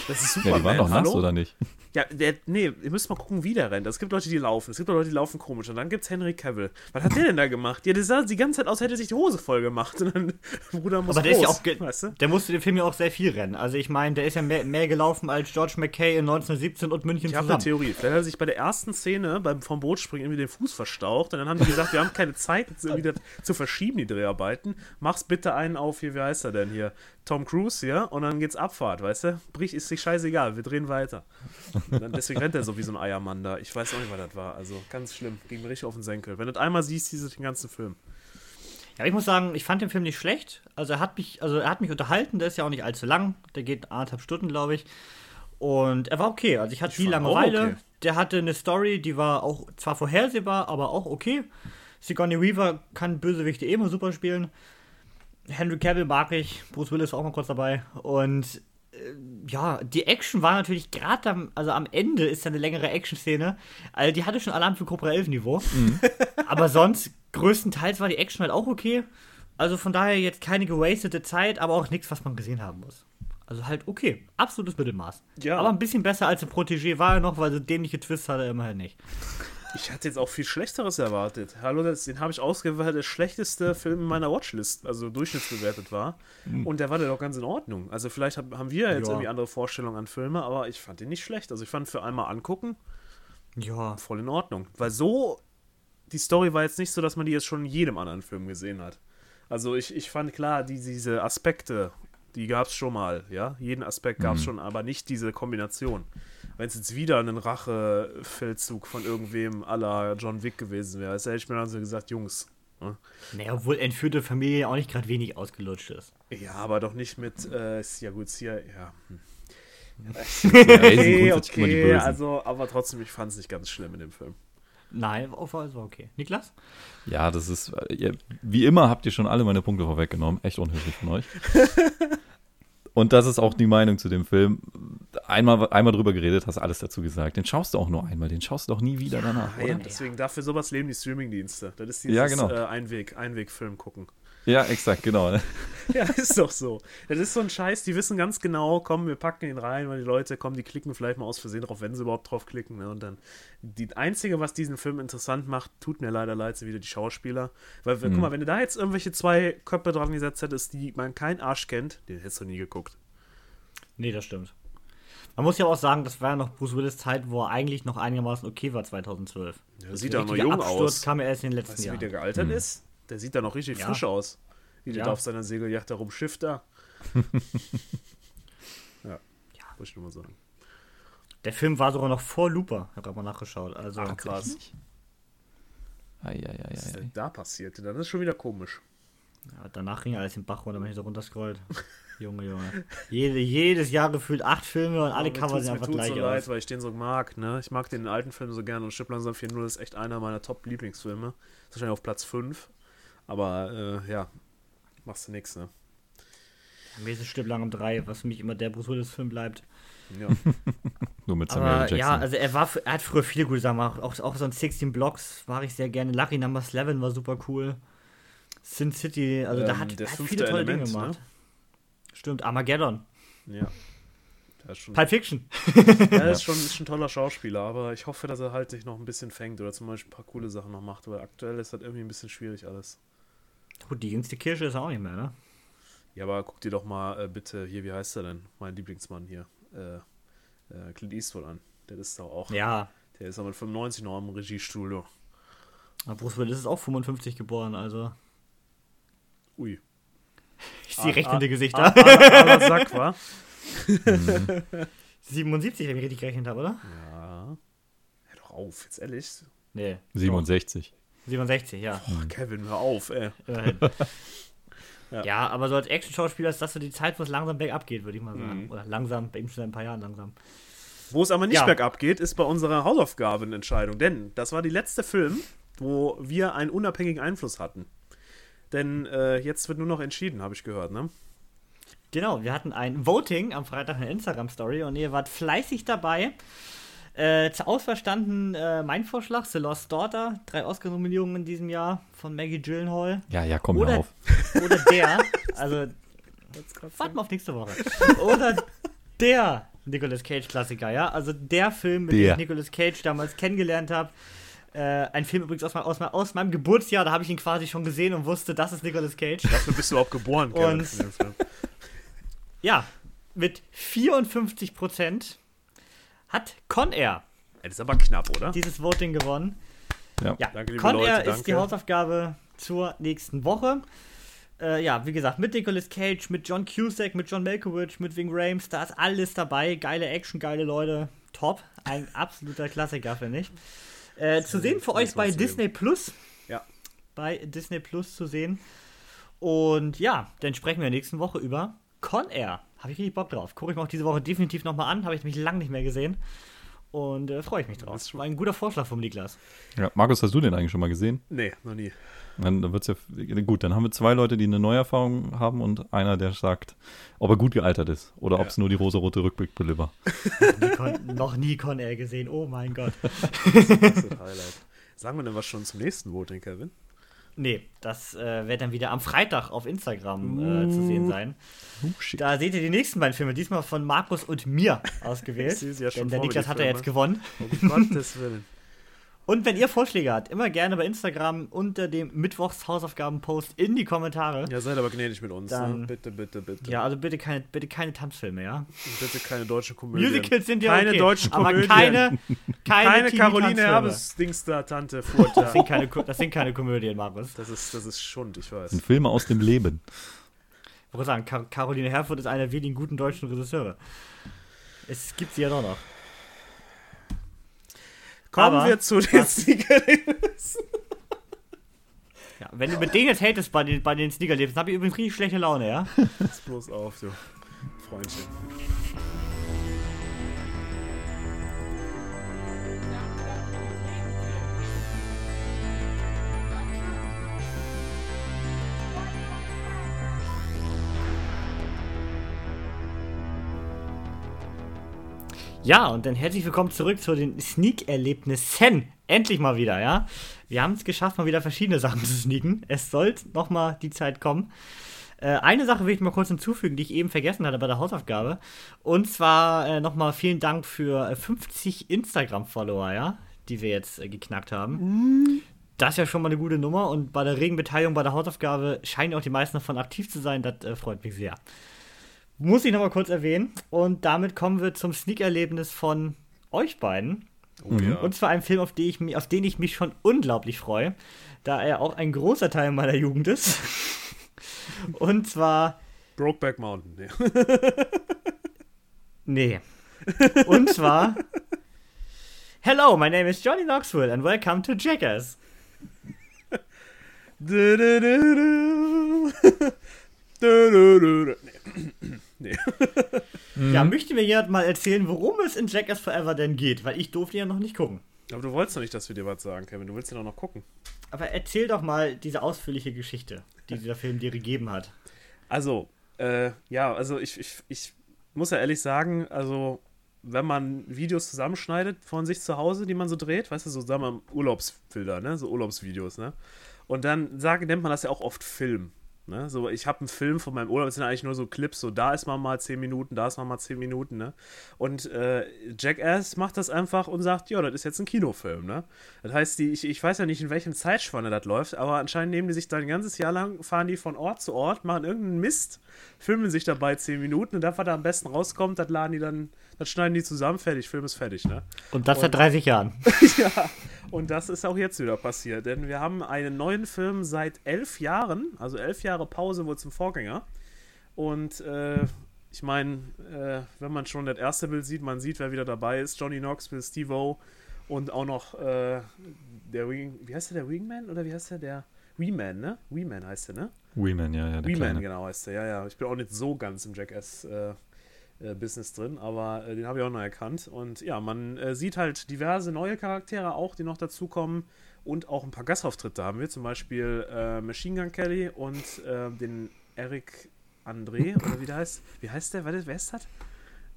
Das ist Ja, Superman. die waren doch nass, hallo? oder nicht? Ja, der, nee, ihr müsst mal gucken, wie der rennt. Es gibt Leute, die laufen. Es gibt auch Leute, die laufen komisch. Und dann gibt's Henry Cavill. Was hat der denn da gemacht? Ja, der sah die ganze Zeit aus, hätte er sich die Hose voll gemacht. Und dann, Bruder muss Aber der ist ja auch, weißt du? der musste den Film ja auch sehr viel rennen. Also ich meine, der ist ja mehr, mehr gelaufen als George McKay in 1917 und München Ich habe eine zusammen. Theorie. Vielleicht hat er sich bei der ersten Szene beim vom Bootspringen irgendwie den Fuß verstaucht. Und dann haben die gesagt, wir haben keine Zeit, das zu verschieben, die Dreharbeiten. Mach's bitte einen auf hier, wie heißt er denn hier? Tom Cruise hier. Und dann geht's Abfahrt, weißt du? Brich ist sich scheißegal, wir drehen weiter. Und dann, deswegen rennt er so wie so ein Eiermann da. Ich weiß auch nicht, was das war. Also ganz schlimm. Ging mir richtig auf den Senkel. Wenn du das einmal siehst, siehst du den ganzen Film. Ja, aber ich muss sagen, ich fand den Film nicht schlecht. Also er hat mich, also er hat mich unterhalten, der ist ja auch nicht allzu lang. Der geht anderthalb Stunden, glaube ich. Und er war okay. Also ich hatte viel fand auch Langeweile. okay. Der hatte eine Story, die war auch zwar vorhersehbar, aber auch okay. Sigourney Weaver kann Bösewichte eh immer super spielen. Henry Cavill mag ich, Bruce Willis war auch mal kurz dabei. Und äh, ja, die Action war natürlich gerade am, also am Ende ist ja eine längere Action-Szene. Also die hatte schon Alarm für Cobra 11 Niveau. aber sonst, größtenteils war die Action halt auch okay. Also von daher jetzt keine gewastete Zeit, aber auch nichts, was man gesehen haben muss. Also halt okay, absolutes Mittelmaß. Ja. Aber ein bisschen besser als der Protégé war er noch, weil so dämliche Twists hat er immerhin nicht. Ich hatte jetzt auch viel Schlechteres erwartet. Hallo, den habe ich ausgewählt, weil der schlechteste Film in meiner Watchlist, also durchschnittsbewertet war. Und der war dann doch ganz in Ordnung. Also vielleicht hab, haben wir jetzt Ja. irgendwie andere Vorstellungen an Filme, aber ich fand den nicht schlecht. Also ich fand für einmal angucken Ja. voll in Ordnung. Weil so, die Story war jetzt nicht so, dass man die jetzt schon in jedem anderen Film gesehen hat. Also ich, ich fand klar, die, diese Aspekte, die gab es schon mal, ja. Jeden Aspekt gab es schon, aber nicht diese Kombination. Wenn es jetzt wieder ein Rachefeldzug von irgendwem la John Wick gewesen wäre, hätte ich mir dann so gesagt, Jungs. ne? Naja, obwohl entführte Familie auch nicht gerade wenig ausgelutscht ist. Ja, aber doch nicht mit, äh, ja gut, hier, ja. hm. Ja, sind Okay, okay, also, aber trotzdem, ich fand es nicht ganz schlimm in dem Film. Nein, war war okay. Niklas? Ja, das ist, äh, wie immer habt ihr schon alle meine Punkte vorweggenommen. Echt unhöflich von euch. Und das ist auch die Meinung zu dem Film. Einmal, einmal drüber geredet, hast alles dazu gesagt. Den schaust du auch nur einmal, den schaust du doch nie wieder danach. Nein, deswegen dafür sowas leben die Streamingdienste. Das ist dieses Ja, genau. äh, Einweg, Einwegfilm gucken. Ja, exakt, genau. Ja, ist doch so. Das ist so ein Scheiß, die wissen ganz genau, komm, wir packen ihn rein, weil die Leute kommen, die klicken vielleicht mal aus Versehen drauf, wenn sie überhaupt drauf klicken. Ne? Und dann, die einzige, was diesen Film interessant macht, tut mir leider leid, sind wieder die Schauspieler. Weil, guck mal, wenn du da jetzt irgendwelche zwei Köpfe dran gesetzt hättest, die man kein Arsch kennt, den hättest du nie geguckt. Nee, das stimmt. Man muss ja auch sagen, das war ja noch Bruce Willis Zeit, wo er eigentlich noch einigermaßen okay war 2012. Der Das sieht doch noch jung Absturz aus. kam ja erst in den letzten Weißt du, wie Jahren. der gealtert ist? Der sieht da noch richtig Ja. frisch aus. Wie der Ja. da auf seiner Segelyacht da rumschifft da. ja, muss ich nur mal sagen. Der Film war sogar noch vor Looper, ich habe mal nachgeschaut. Also Ach, krass. Was ist denn da passiert? Dann ist schon wieder komisch. Ja, danach ging alles den Bach runter, wenn ich so runterscrollt. Junge, Junge. Jede, jedes Jahr gefühlt acht Filme und alle mir Cover mir einfach gleich so aus. leid, weil ich den so mag, ne? Ich mag den alten Film so gerne und Schipp langsam 4.0 ist echt einer meiner Top-Lieblingsfilme. Ist wahrscheinlich auf Platz 5. Aber, äh, ja, machst du nix, ne? Mir ist es Stipp lang um drei, was für mich immer der Bruce Willis-Film bleibt. Ja. Nur mit Samuel Aber Jackson. ja, also er war, er hat früher viele gute Sachen gemacht. Auch, auch so ein 16 Blocks war ich sehr gerne. Lucky Number 11 war super cool. Sin City, also da Ähm, hat, das hat fünfte viele tolle Element, Dinge gemacht. ne? Stimmt, Armageddon. ja. Der ist schon, Pulp Fiction. er ist schon, ist schon ein toller Schauspieler, aber ich hoffe, dass er halt sich noch ein bisschen fängt oder zum Beispiel ein paar coole Sachen noch macht, weil aktuell ist das irgendwie ein bisschen schwierig alles. Gut, die jüngste Kirsche ist er auch nicht mehr, ne? Ja, aber guck dir doch mal äh, bitte hier, wie heißt er denn? Mein Lieblingsmann hier. Äh, äh, Clint Eastwood an. Der ist doch auch. Ja. Der ist aber mit 95 noch am Regiestuhl. du. Aber Bruce Willis ist auch 55 geboren, also. Ui. Ich sehe Ah, rechnende ah, Gesichter. Ah, ah, aber Sack, wa? 77, wenn ich richtig gerechnet habe, oder? Ja. Hör doch auf, jetzt ehrlich. Nee, 67. 67, ja. Ach, Kevin, hör auf, ey. Ja. ja. aber so als Action-Schauspieler ist das so die Zeit, wo es langsam bergab geht, würde ich mal sagen. Mhm. Oder langsam, bei ihm schon ein paar Jahren langsam. Wo es aber nicht Ja. bergab geht, ist bei unserer Hausaufgabenentscheidung. Denn das war die letzte Film, wo wir einen unabhängigen Einfluss hatten. Denn äh, jetzt wird nur noch entschieden, habe ich gehört, ne? Genau, wir hatten ein Voting am Freitag in Instagram-Story und ihr wart fleißig dabei. Äh, zur Auswahl standen äh, mein Vorschlag, The Lost Daughter, drei Oscar-Nominierungen in diesem Jahr von Maggie Gyllenhaal. Ja, ja, komm Oder, auf. oder der, also warten wir auf nächste Woche. Oder der Nicolas Cage-Klassiker, ja? Also der Film, mit dem Der. ich Nicolas Cage damals kennengelernt habe. Äh, ein Film übrigens aus, mein, aus, mein, aus meinem Geburtsjahr, da habe ich ihn quasi schon gesehen und wusste, das ist Nicolas Cage. Dafür bist du überhaupt geboren. Und- dem. Ja, mit 54 Prozent hat Con Air Ey, Das ist aber knapp, oder? dieses Voting gewonnen. Ja. Ja, Danke, liebe Con Leute, Air ist die Hausaufgabe zur nächsten Woche. Äh, ja, wie gesagt, mit Nicolas Cage, mit John Cusack, mit John Malkovich, mit Ving Rhames, da ist alles dabei. Geile Action, geile Leute. Top. Ein absoluter Klassiker, finde ich. Äh, zu sehen für euch bei. Disney Plus. Ja. Bei Disney Plus zu sehen. Und ja, dann sprechen wir nächste Woche über Con Air. Habe ich richtig Bock drauf. Gucke ich mir auch diese Woche definitiv nochmal an. Habe ich nämlich lange nicht mehr gesehen. Und äh, freue ich mich drauf. Das ist schon- War ein guter Vorschlag vom Niklas. Ja, Markus, hast du den eigentlich schon mal gesehen? Nee, noch nie. Dann, dann wird's ja gut. Dann haben wir zwei Leute, die eine Neuerfahrung haben und einer, der sagt, ob er gut gealtert ist oder ob es nur die rosarote Rückblickbrille war. Noch nie Con Air gesehen. Oh mein Gott. Das ist das Highlight. Sagen wir denn was schon zum nächsten Voting, Kevin? Nee, das äh, wird dann wieder am Freitag auf Instagram äh, zu sehen sein. Oh. Da seht ihr die nächsten beiden Filme, diesmal von Markus und mir ausgewählt. Ja denn der Niklas hat ja jetzt gewonnen. Um Gottes Willen. Und wenn ihr Vorschläge habt, immer gerne bei Instagram unter dem Mittwochs-Hausaufgaben-Post in die Kommentare. Ja, seid aber gnädig mit uns. Dann- ne? Bitte, bitte, bitte. Ja, also bitte keine, bitte keine Tanzfilme, ja. Und bitte keine deutschen Komödien. Musicals sind ja Keine okay, deutschen aber Komödien. keine, keine, Keine. Caroline Herbes Dings da, Tante Furta. Das sind keine, das sind keine Komödien, Markus. Das ist, das ist Schund, ich weiß. Das sind Filme aus dem Leben. Ich wollte sagen, Car Caroline Herfurth ist einer der wenigen guten deutschen Regisseure. Es gibt sie ja doch noch. Kommen Aber wir zu den Sneaker-Labels. Ja, wenn du mit denen jetzt hatest bei den, bei den Sneaker-Labels, dann hab ich übrigens richtig schlechte Laune, ja? Pass bloß auf, du Freundchen. Ja, und dann herzlich willkommen zurück zu den Sneak-Erlebnissen. Endlich mal wieder, ja. Wir haben es geschafft, mal wieder verschiedene Sachen zu sneaken. Es sollte noch mal die Zeit kommen. Äh, eine Sache will ich mal kurz hinzufügen, die ich eben vergessen hatte bei der Hausaufgabe. Und zwar äh, noch mal vielen Dank für 50 äh, Instagram-Follower, ja, die wir jetzt äh, geknackt haben. Mhm. Das ist ja schon mal eine gute Nummer und bei der regen Beteiligung bei der Hausaufgabe scheinen auch die meisten davon aktiv zu sein. Das äh, freut mich sehr. Muss ich noch mal kurz erwähnen. Und damit kommen wir zum Sneak-Erlebnis von euch beiden. Oh, ja. Und zwar einem Film, auf den, ich, auf den ich mich schon unglaublich freue, da er auch ein großer Teil meiner Jugend ist. Und zwar. Brokeback Mountain, nee. nee. Und zwar. Hello, my name is Johnny Knoxville and welcome to Jackass. du, du, du, nee. Nee. ja, möchte mir jemand mal erzählen, worum es in Jackass Forever denn geht? Weil ich durfte ja noch nicht gucken. Aber du wolltest doch nicht, dass wir dir was sagen, Kevin. Du willst ja doch noch gucken. Aber erzähl doch mal diese ausführliche Geschichte, die dieser Film dir gegeben hat. Also, äh, ja, also ich, ich, ich muss ja ehrlich sagen, also wenn man Videos zusammenschneidet von sich zu Hause, die man so dreht, weißt du, so sagen wir Urlaubsfilter, ne, so Urlaubsvideos, ne, und dann sagen, nennt man das ja auch oft Film. Ne? So, ich habe einen Film von meinem Urlaub, das sind eigentlich nur so Clips, so da ist man mal 10 Minuten, da ist man mal 10 Minuten, ne? Und äh, Jackass macht das einfach und sagt, ja, das ist jetzt ein Kinofilm, ne? Das heißt, die, ich, ich weiß ja nicht, in welchem Zeitspanne das läuft, aber anscheinend nehmen die sich da ein ganzes Jahr lang, fahren die von Ort zu Ort, machen irgendeinen Mist, filmen sich dabei 10 Minuten und das, was da am besten rauskommt, das laden die dann, das schneiden die zusammen, fertig, Film ist fertig, ne? Und das und, seit 30 Jahren. ja, und das ist auch jetzt wieder passiert, denn wir haben einen neuen Film seit elf Jahren, also elf Jahre Pause wohl zum Vorgänger. Und äh, ich meine, äh, wenn man schon das erste Bild sieht, man sieht, wer wieder dabei ist: Johnny Knoxville, Steve-O und auch noch äh, der Wing, wie heißt der, der Wingman oder wie heißt der, der Weeman, ne? Weeman heißt der, ne? Weeman, ja, ja. Weeman, genau heißt der, ja, ja. Ich bin auch nicht so ganz im Jackass äh, Business drin, aber äh, den habe ich auch noch erkannt. Und ja, man äh, sieht halt diverse neue Charaktere auch, die noch dazukommen. Und auch ein paar Gastauftritte haben wir, zum Beispiel äh, Machine Gun Kelly und äh, den Eric André, oder wie der heißt. Wie heißt der? Wer ist das?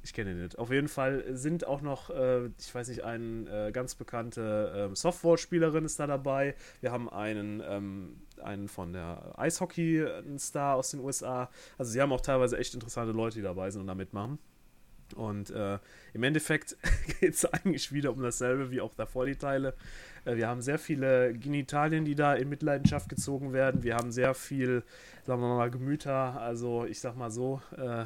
Ich kenne ihn nicht. Auf jeden Fall sind auch noch, äh, ich weiß nicht, eine äh, ganz bekannte ähm, Softball-Spielerin ist da dabei. Wir haben einen, ähm, einen von der Eishockey-Star aus den USA. Also sie haben auch teilweise echt interessante Leute, die dabei sind und da mitmachen. Und äh, im Endeffekt geht es eigentlich wieder um dasselbe wie auch davor die Teile. Äh, wir haben sehr viele Genitalien, die da in Mitleidenschaft gezogen werden. Wir haben sehr viel, sagen wir mal, Gemüter. Also ich sag mal so, äh,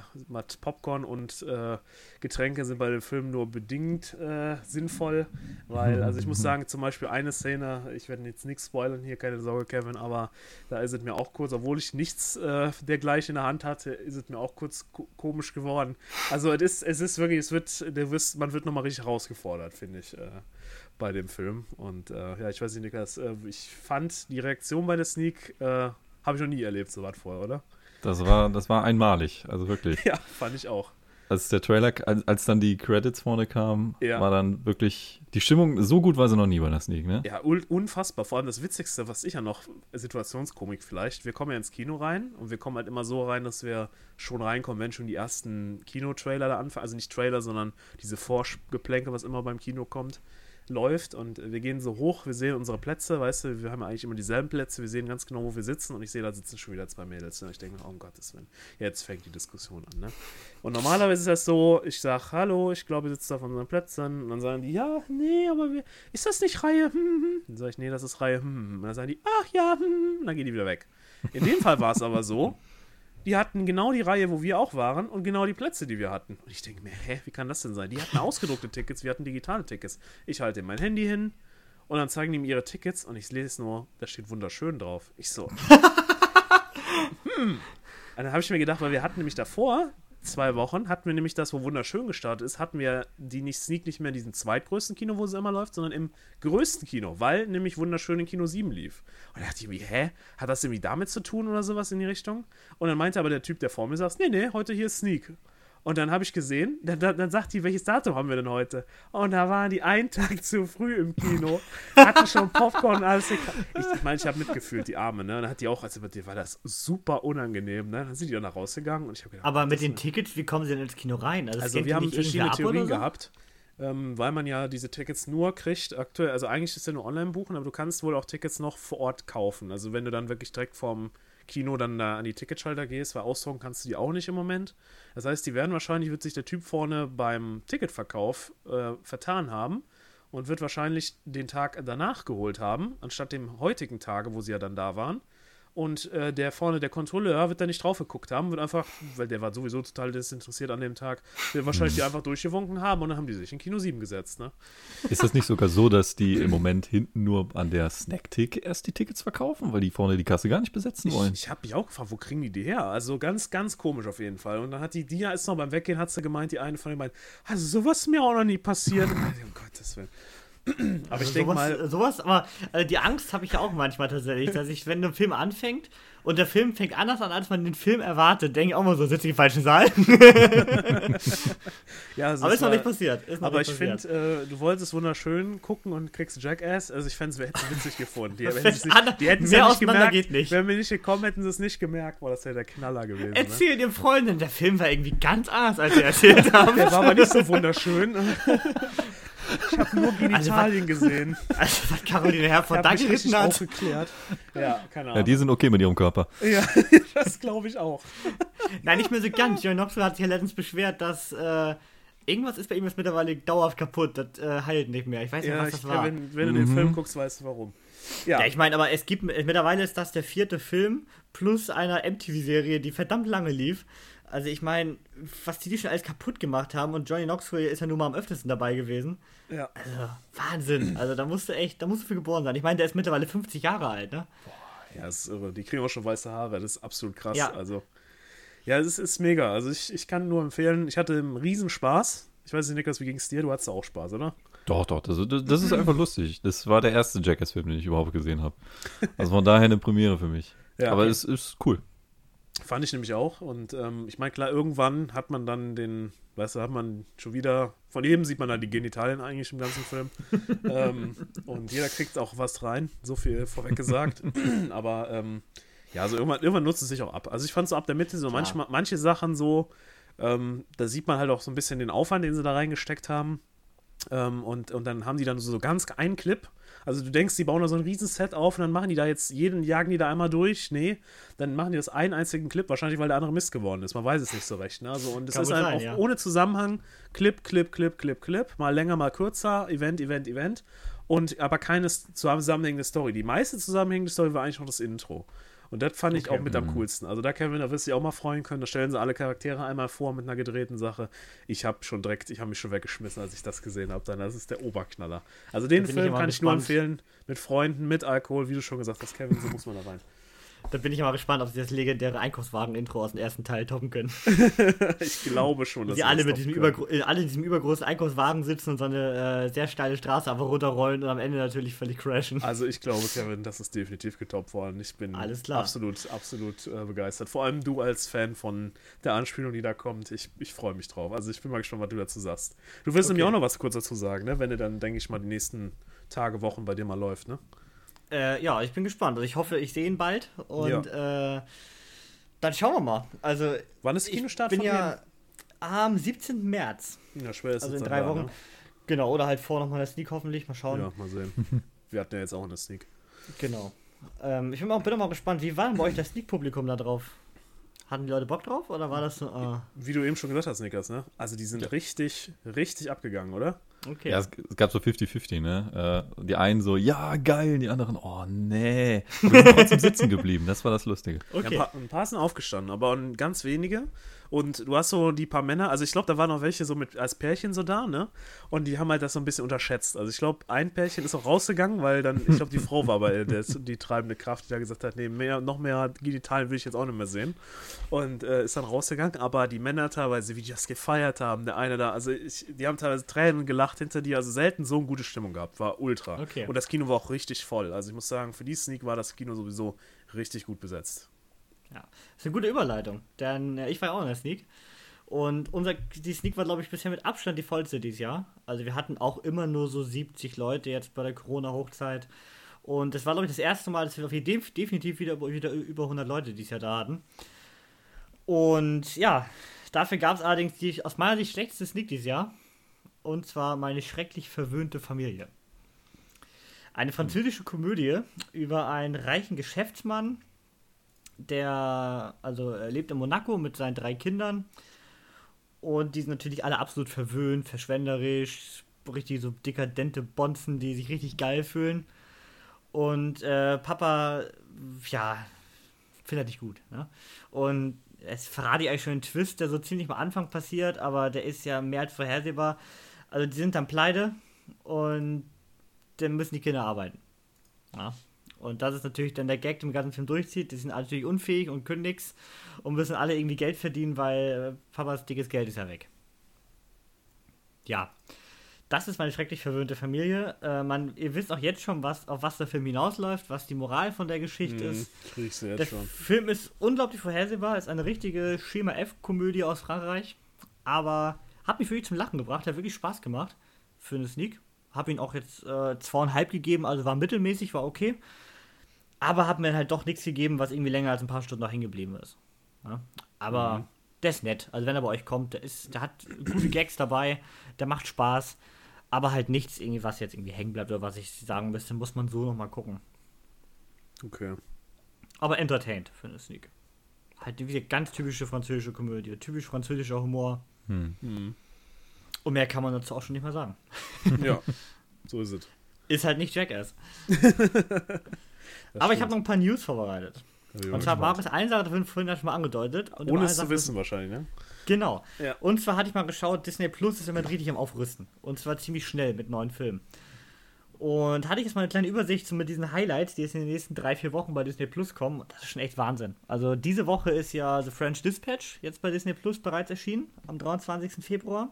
Popcorn und äh, Getränke sind bei dem Film nur bedingt äh, sinnvoll. Weil, also ich muss sagen, zum Beispiel eine Szene, ich werde jetzt nichts spoilern hier, keine Sorge, Kevin, aber da ist es mir auch kurz, obwohl ich nichts äh, dergleichen in der Hand hatte, ist es mir auch kurz komisch geworden. Also es ist, es ist wirklich, es wird, der wirst, man wird nochmal richtig herausgefordert, finde ich. Äh, bei dem Film. Und äh, ja, ich weiß nicht, Niklas, äh, ich fand die Reaktion bei der Sneak, äh, habe ich noch nie erlebt, so was vorher, oder? Das war, das war einmalig, also wirklich. ja, fand ich auch. Als der Trailer, als, als dann die Credits vorne kamen, ja. war dann wirklich die Stimmung so gut war sie noch nie bei der Sneak, ne? Ja, unfassbar. Vor allem das Witzigste, was ich ja noch, Situationskomik vielleicht, wir kommen ja ins Kino rein und wir kommen halt immer so rein, dass wir schon reinkommen, wenn schon die ersten Kinotrailer da anfangen, also nicht Trailer, sondern diese Vorgeplänke, was immer beim Kino kommt läuft und wir gehen so hoch, wir sehen unsere Plätze, weißt du, wir haben eigentlich immer dieselben Plätze, wir sehen ganz genau, wo wir sitzen und ich sehe, da sitzen schon wieder zwei Mädels. Und ich denke, oh um Gottes Willen, jetzt fängt die Diskussion an, ne? Und normalerweise ist das so, ich sage, hallo, ich glaube, ihr sitzt auf unseren Plätzen und dann sagen die, ja, nee, aber wir, ist das nicht Reihe? Hm, hm. hm. Dann sage ich, nee, das ist Reihe. Hm, hm. Und dann sagen die, ach ja, hm, und dann gehen die wieder weg. In dem Fall war es aber so, die hatten genau die Reihe, wo wir auch waren und genau die Plätze, die wir hatten. Und ich denke mir, hä, wie kann das denn sein? Die hatten ausgedruckte Tickets, wir hatten digitale Tickets. Ich halte mein Handy hin und dann zeigen die mir ihre Tickets und ich lese nur, da steht wunderschön drauf. Ich so. hm. Und dann habe ich mir gedacht, weil wir hatten nämlich davor zwei Wochen hatten wir nämlich das, wo wunderschön gestartet ist, hatten wir die nicht Sneak nicht mehr in diesem zweitgrößten Kino, wo sie immer läuft, sondern im größten Kino, weil nämlich wunderschön in Kino 7 lief. Und da dachte ich mir, hä? Hat das irgendwie damit zu tun oder sowas in die Richtung? Und dann meinte aber der Typ, der vor mir saß, nee, nee, heute hier ist Sneak. Und dann habe ich gesehen, dann, dann, sagt die, welches Datum haben wir denn heute? Und da waren die einen Tag zu früh im Kino, hatten schon Popcorn und alles. Ich meine, ich, mein, ich habe mitgefühlt, die Arme, ne? Und dann hat die auch, also dir war das super unangenehm, ne? Dann sind die dann rausgegangen und ich habe gedacht. Aber mit den Tickets, wie kommen sie denn ins Kino rein? Also, also wir haben verschiedene Theorien gehabt. ähm, weil man ja diese Tickets nur kriegt, aktuell, also eigentlich ist ja nur online buchen, aber du kannst wohl auch Tickets noch vor Ort kaufen. Also wenn du dann wirklich direkt vorm Kino dann da an die Ticketschalter gehst, weil ausdrucken kannst du die auch nicht im Moment. Das heißt, die werden wahrscheinlich, wird sich der Typ vorne beim Ticketverkauf äh, vertan haben und wird wahrscheinlich den Tag danach geholt haben, anstatt dem heutigen Tage, wo sie ja dann da waren. Und äh, der vorne, der Kontrolleur, wird da nicht drauf geguckt haben, wird einfach, weil der war sowieso total desinteressiert an dem Tag, wird wahrscheinlich die einfach durchgewunken haben und dann haben die sich in Kino 7 gesetzt, ne? Ist das nicht sogar so, dass die im Moment hinten nur an der Snack-Tick erst die Tickets verkaufen, weil die vorne die Kasse gar nicht besetzen wollen? Ich, ich habe mich auch gefragt, wo kriegen die die her? Also ganz, ganz komisch auf jeden Fall. Und dann hat die, ja ist noch beim Weggehen, hat sie gemeint, die eine von denen meint, also sowas ist mir auch noch nie passiert. um Gottes Willen. Aber Also ich denke sowas, mal, Sowas, aber äh, die Angst habe ich ja auch manchmal tatsächlich, dass ich, wenn ein Film anfängt und der Film fängt anders an, als man den Film erwartet, denke ich auch mal so, sitze ich im falschen Saal. ja, es aber ist noch war- nicht passiert. Noch Aber nicht ich finde, äh, du wolltest wunderschön gucken und kriegst Jackass. Also ich fände es, witzig gefunden. Die, an- die hätten es ja nicht gemerkt. geht nicht. Wenn wir nicht gekommen hätten, sie es nicht gemerkt. Boah, das wäre der Knaller gewesen. Ne? Erzähl dem Freundin, der Film war irgendwie ganz anders, als ihr erzählt habt. Der war aber nicht so wunderschön. Ich habe nur Genitalien gesehen. Also, was Caroline Herford da geritten hat. aufgeklärt. Ja, keine Ja, Ahnung. die sind okay mit ihrem Körper. Ja, das glaube ich auch. Nein, nicht mehr so ganz. Joey Knoxville hat sich ja letztens beschwert, dass äh, irgendwas ist bei ihm jetzt mittlerweile dauerhaft kaputt. Das äh, heilt nicht mehr. Ich weiß nicht, Ja, was ich, das war. wenn, wenn du den Film guckst, weißt du warum. Ja, Ja, ich meine, aber es gibt mittlerweile ist das der vierte Film plus einer MTV-Serie, die verdammt lange lief. Also ich meine, was die, die schon alles kaputt gemacht haben und Johnny Knoxville ist ja nur mal am öftesten dabei gewesen. ja. Also Wahnsinn. Also da musste echt, da musst du für geboren sein. Ich meine, der ist mittlerweile 50 Jahre alt, ne? Ja, das ist irre. Die kriegen auch schon weiße Haare. Das ist absolut krass. Ja. Also, ja, es ist, ist mega. Also, ich, ich kann nur empfehlen, ich hatte einen Riesenspaß. Ich weiß nicht, Niklas, wie ging es dir? Du hattest auch Spaß, oder? Doch, doch, das, das das ist einfach lustig. Das war der erste Jackass-Film, den ich überhaupt gesehen habe. Also von daher eine Premiere für mich. Ja, Aber okay. es ist cool. Fand ich nämlich auch. Und ähm, ich meine, klar, irgendwann hat man dann den, weißt du, hat man schon wieder, von jedem sieht man dann die Genitalien eigentlich im ganzen Film. ähm, und jeder kriegt auch was rein, so viel vorweg gesagt. Aber ähm, ja, also irgendwann, irgendwann nutzt es sich auch ab. Also ich fand so ab der Mitte so manchmal, manche Sachen so, ähm, da sieht man halt auch so ein bisschen den Aufwand, den sie da reingesteckt haben. Ähm, und, und dann haben die dann so ganz einen Clip. Also du denkst, die bauen da so ein Riesenset auf und dann machen die da jetzt, jeden jagen die da einmal durch. Nee, dann machen die das einen einzigen Clip, wahrscheinlich weil der andere Mist geworden ist. Man weiß es nicht so recht. Ne? Also, und es ist auch ja. ohne Zusammenhang. Clip, Clip, Clip, Clip, Clip. Mal länger, mal kürzer. Event, Event, Event. Und aber keine zusammenhängende Story. Die meiste zusammenhängende Story war eigentlich noch das Intro. Und das fand ich Okay. auch mit am coolsten. Also da, Kevin, da wirst du dich auch mal freuen können. Da stellen sie alle Charaktere einmal vor mit einer gedrehten Sache. Ich habe schon direkt, ich habe mich schon weggeschmissen, als ich das gesehen habe. Dann, das ist der Oberknaller. Also den ich Film immer kann ich nur gespannt. empfehlen. Mit Freunden, mit Alkohol, wie du schon gesagt hast, Kevin, so muss man da rein. Da bin ich mal gespannt, ob sie das legendäre Einkaufswagen-Intro aus dem ersten Teil toppen können. Ich glaube schon, dass Sie alle das mit diesem, äh, alle in diesem übergroßen Einkaufswagen sitzen und so eine äh, sehr steile Straße einfach runterrollen und am Ende natürlich völlig crashen. Also ich glaube, Kevin, das ist definitiv getoppt worden. Ich bin absolut, absolut äh, begeistert. Vor allem du als Fan von der Anspielung, die da kommt. Ich, ich freue mich drauf. Also ich bin mal gespannt, was du dazu sagst. Du wirst Okay. nämlich auch noch was kurz dazu sagen, ne? wenn er dann, denke ich mal, die nächsten Tage, Wochen bei dir mal läuft. Ne? Äh, ja, ich bin gespannt. Also ich hoffe, ich sehe ihn bald und äh, dann schauen wir mal. Also Wann ist ich Kinostart bin von ja am 17. März. Ja, schwer ist Also in drei da, Wochen. Ne? Genau, oder halt vor nochmal der Sneak hoffentlich. Mal schauen. Ja, mal sehen. Wir hatten ja jetzt auch eine Sneak. Genau. Ähm, ich bin auch, bin auch mal gespannt, wie war denn bei euch das Sneak-Publikum da drauf? Hatten die Leute Bock drauf oder war das so, ah, Wie du eben schon gesagt hast, Niklas, ne? Also die sind richtig, richtig abgegangen, oder? Okay. Ja, es, es gab so 50-50, ne? Äh, die einen so, ja, geil, die anderen, oh, nee. Wir sind trotzdem sitzen geblieben, das war das Lustige. okay. Ja, ein, paar, ein paar sind aufgestanden, aber ganz wenige. Und du hast so die paar Männer, also ich glaube, da waren noch welche so mit als Pärchen so da, ne? Und die haben halt das so ein bisschen unterschätzt. Also ich glaube, ein Pärchen ist auch rausgegangen, weil dann, ich glaube, die Frau war aber der, die treibende Kraft, die da gesagt hat, nee, mehr, noch mehr Genitalien will ich jetzt auch nicht mehr sehen. Und äh, ist dann rausgegangen, aber die Männer teilweise, wie die das gefeiert haben, der eine da, also ich, die haben teilweise Tränen gelacht hinter dir, also selten so eine gute Stimmung gehabt, war ultra. Okay. Und das Kino war auch richtig voll. Also ich muss sagen, für die Sneak war das Kino sowieso richtig gut besetzt. Ja, das ist eine gute Überleitung, denn äh, ich war ja auch in der Sneak. Und unser, die Sneak war, glaube ich, bisher mit Abstand die vollste dieses Jahr. Also wir hatten auch immer nur so 70 Leute jetzt bei der Corona-Hochzeit. Und das war, glaube ich, das erste Mal, dass wir definitiv wieder, wieder über 100 Leute dieses Jahr da hatten. Und ja, dafür gab es allerdings die aus meiner Sicht schlechteste Sneak dieses Jahr. und zwar meine schrecklich verwöhnte Familie. Eine französische Komödie über einen reichen Geschäftsmann, der also lebt in Monaco mit seinen drei Kindern und die sind natürlich alle absolut verwöhnt, verschwenderisch, richtig so dekadente Bonzen, die sich richtig geil fühlen. Und äh, Papa, ja, findet nicht gut. Ne? Und es verrate ich eigentlich schon einen Twist, der so ziemlich am Anfang passiert, aber der ist ja mehr als vorhersehbar. Also die sind dann pleite und dann müssen die Kinder arbeiten. Ja. Und das ist natürlich dann der Gag, der den ganzen Film durchzieht. Die sind alle natürlich unfähig und können nichts und müssen alle irgendwie Geld verdienen, weil äh, Papas dickes Geld ist ja weg. Ja. Das ist meine schrecklich verwöhnte Familie. Äh, man, ihr wisst auch jetzt schon, was, auf was der Film hinausläuft, was die Moral von der Geschichte Mhm, ist. kriegst du jetzt Der schon. Film ist unglaublich vorhersehbar, ist eine richtige Schema F-Komödie aus Frankreich, aber hat mich wirklich zum Lachen gebracht, hat wirklich Spaß gemacht für eine Sneak. Hab ihn auch jetzt äh, zweieinhalb gegeben, also war mittelmäßig, war okay. Aber hat mir halt doch nichts gegeben, was irgendwie länger als ein paar Stunden noch hängen geblieben ist. Ja? Aber Mhm. der ist nett. Also wenn er bei euch kommt, der, ist, der hat gute Gags dabei, der macht Spaß, aber halt nichts irgendwie, was jetzt irgendwie hängen bleibt oder was ich sagen müsste, muss man so nochmal gucken. Okay. Aber entertained für eine Sneak. Halt wie gesagt, ganz typische französische Komödie. Typisch französischer Humor. Hm. Mhm. Und mehr kann man dazu auch schon nicht mehr sagen. Ja, so ist es. Ist halt nicht Jackass. Das Aber ich habe noch ein paar News vorbereitet. Ich Und zwar gespannt. Marius eine Sache davon vorhin schon mal angedeutet. Ohne es zu wissen wahrscheinlich, ne? Genau. Ja. Und zwar hatte ich mal geschaut, Disney Plus ist immer richtig am Aufrüsten. Und zwar ziemlich schnell mit neuen Filmen. Und hatte ich jetzt mal eine kleine Übersicht so mit diesen Highlights, die jetzt in den nächsten drei, vier Wochen bei Disney Plus kommen. Und Das ist schon echt Wahnsinn. Also diese Woche ist ja The French Dispatch jetzt bei Disney Plus bereits erschienen, am 23. Februar.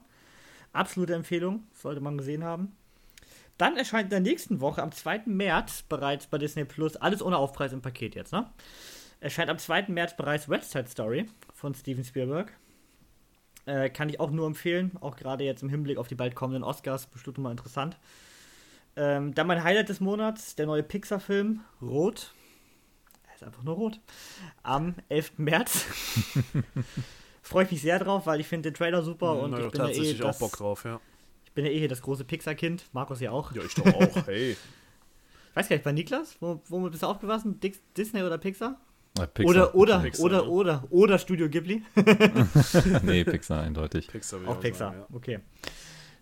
Absolute Empfehlung, sollte man gesehen haben. Dann erscheint in der nächsten Woche, am 2. März, bereits bei Disney Plus, alles ohne Aufpreis im Paket jetzt, ne? Erscheint am 2. März bereits West Side Story von Steven Spielberg. Äh, kann ich auch nur empfehlen, auch gerade jetzt im Hinblick auf die bald kommenden Oscars, bestimmt mal interessant. Ähm, dann mein Highlight des Monats, der neue Pixar-Film Rot. Er ist einfach nur rot. Am 11. März. Freue ich mich sehr drauf, weil ich finde den Trailer super und Na, ich doch bin, ja eh tatsächlich auch Bock drauf, ja. Ich bin ja eh hier das große Pixar-Kind. Markus ja auch. Ja, ich doch auch, hey. Weiß gar nicht, bei Niklas? Wo, womit bist du aufgewachsen? Disney oder Pixar? Äh, Pixar. Oder, oder, Pixar, oder, ne? oder, oder Studio Ghibli? nee, Pixar eindeutig. Pixar will ich Auch Pixar, sagen, ja. okay.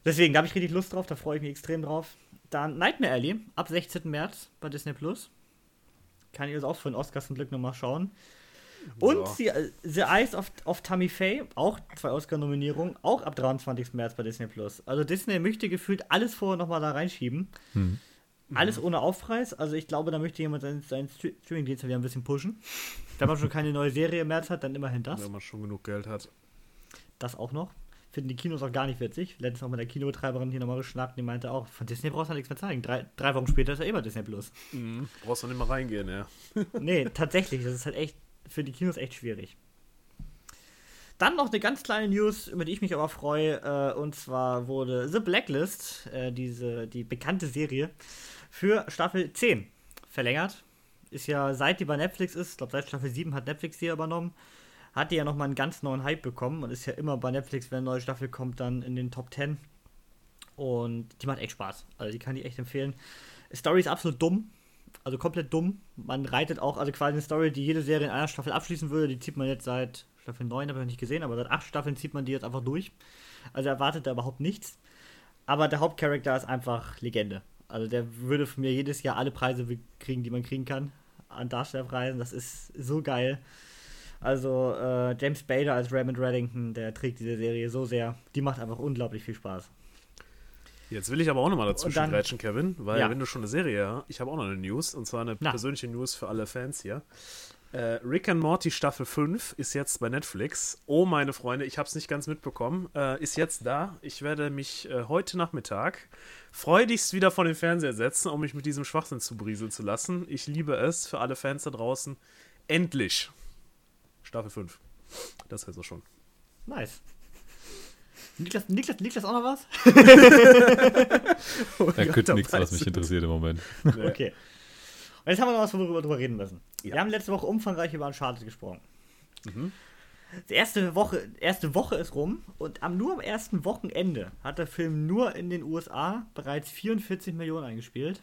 Deswegen, da habe ich richtig Lust drauf, da freue ich mich extrem drauf. Dann Nightmare Alley, ab 16. März bei Disney Plus. Kann ich das auch für den Oscar zum Glück nochmal schauen. Und Ja. The, The Eyes of, of Tammy Faye, auch zwei Oscar-Nominierungen, auch ab 23. März bei Disney Plus. Also Disney möchte gefühlt alles vorher nochmal da reinschieben. Hm. Alles ohne Aufpreis. Also ich glaube, da möchte jemand seinen, seinen Stre- Streaming-Dienst wieder ein bisschen pushen. Wenn man schon keine neue Serie im März hat, dann immerhin das. Wenn man schon genug Geld hat. Das auch noch. Finden die Kinos auch gar nicht witzig. Letztens auch mit der Kinobetreiberin hier nochmal geschnackt, die meinte auch, von Disney brauchst du nichts mehr zeigen. Drei, drei Wochen später ist er immer Disney Plus. Mhm. Brauchst du nicht mal reingehen, ja. Nee, tatsächlich, das ist halt echt für die Kinos echt schwierig. Dann noch eine ganz kleine News, über die ich mich aber freue. Äh, und zwar wurde The Blacklist, äh, diese, die bekannte Serie, für Staffel 10 verlängert. Ist ja seit die bei Netflix ist, ich glaube seit Staffel 7 hat Netflix die übernommen, hat die ja nochmal einen ganz neuen Hype bekommen und ist ja immer bei Netflix, wenn eine neue Staffel kommt, dann in den Top 10. Und die macht echt Spaß. Also die kann ich echt empfehlen. Story ist absolut dumm. Also komplett dumm. Man reitet auch, also quasi eine Story, die jede Serie in einer Staffel abschließen würde, die zieht man jetzt seit Staffel 9, habe ich noch nicht gesehen, aber seit acht Staffeln zieht man die jetzt einfach durch. Also erwartet da überhaupt nichts. Aber der Hauptcharakter ist einfach Legende. Also der würde von mir jedes Jahr alle Preise kriegen, die man kriegen kann an Darstellerpreisen. Das ist so geil. Also äh, James Bader als Raymond Reddington, der trägt diese Serie so sehr. Die macht einfach unglaublich viel Spaß. Jetzt will ich aber auch nochmal dazwischen grätschen, Kevin, weil Ja. wenn du schon eine Serie hast, ich habe auch noch eine News, und zwar eine Na. persönliche News für alle Fans hier. Äh, Rick and Morty Staffel 5 ist jetzt bei Netflix. Oh, meine Freunde, ich habe es nicht ganz mitbekommen. Äh, ist jetzt da. Ich werde mich äh, heute Nachmittag freudigst wieder vor den Fernseher setzen, um mich mit diesem Schwachsinn zu berieseln zu lassen. Ich liebe es für alle Fans da draußen. Endlich. Staffel 5. Das heißt auch schon. Nice. Niklas, Niklas, Niklas auch noch was? Da Ja, könnte da nichts, was mich ich. interessiert im Moment. Nee. Okay. Und jetzt haben wir noch was, worüber wir drüber reden müssen. Ja. Wir haben letzte Woche umfangreich über Uncharted gesprochen. Mhm. Die erste Woche, erste Woche ist rum und am, nur am ersten Wochenende hat der Film nur in den USA bereits 44 Millionen eingespielt.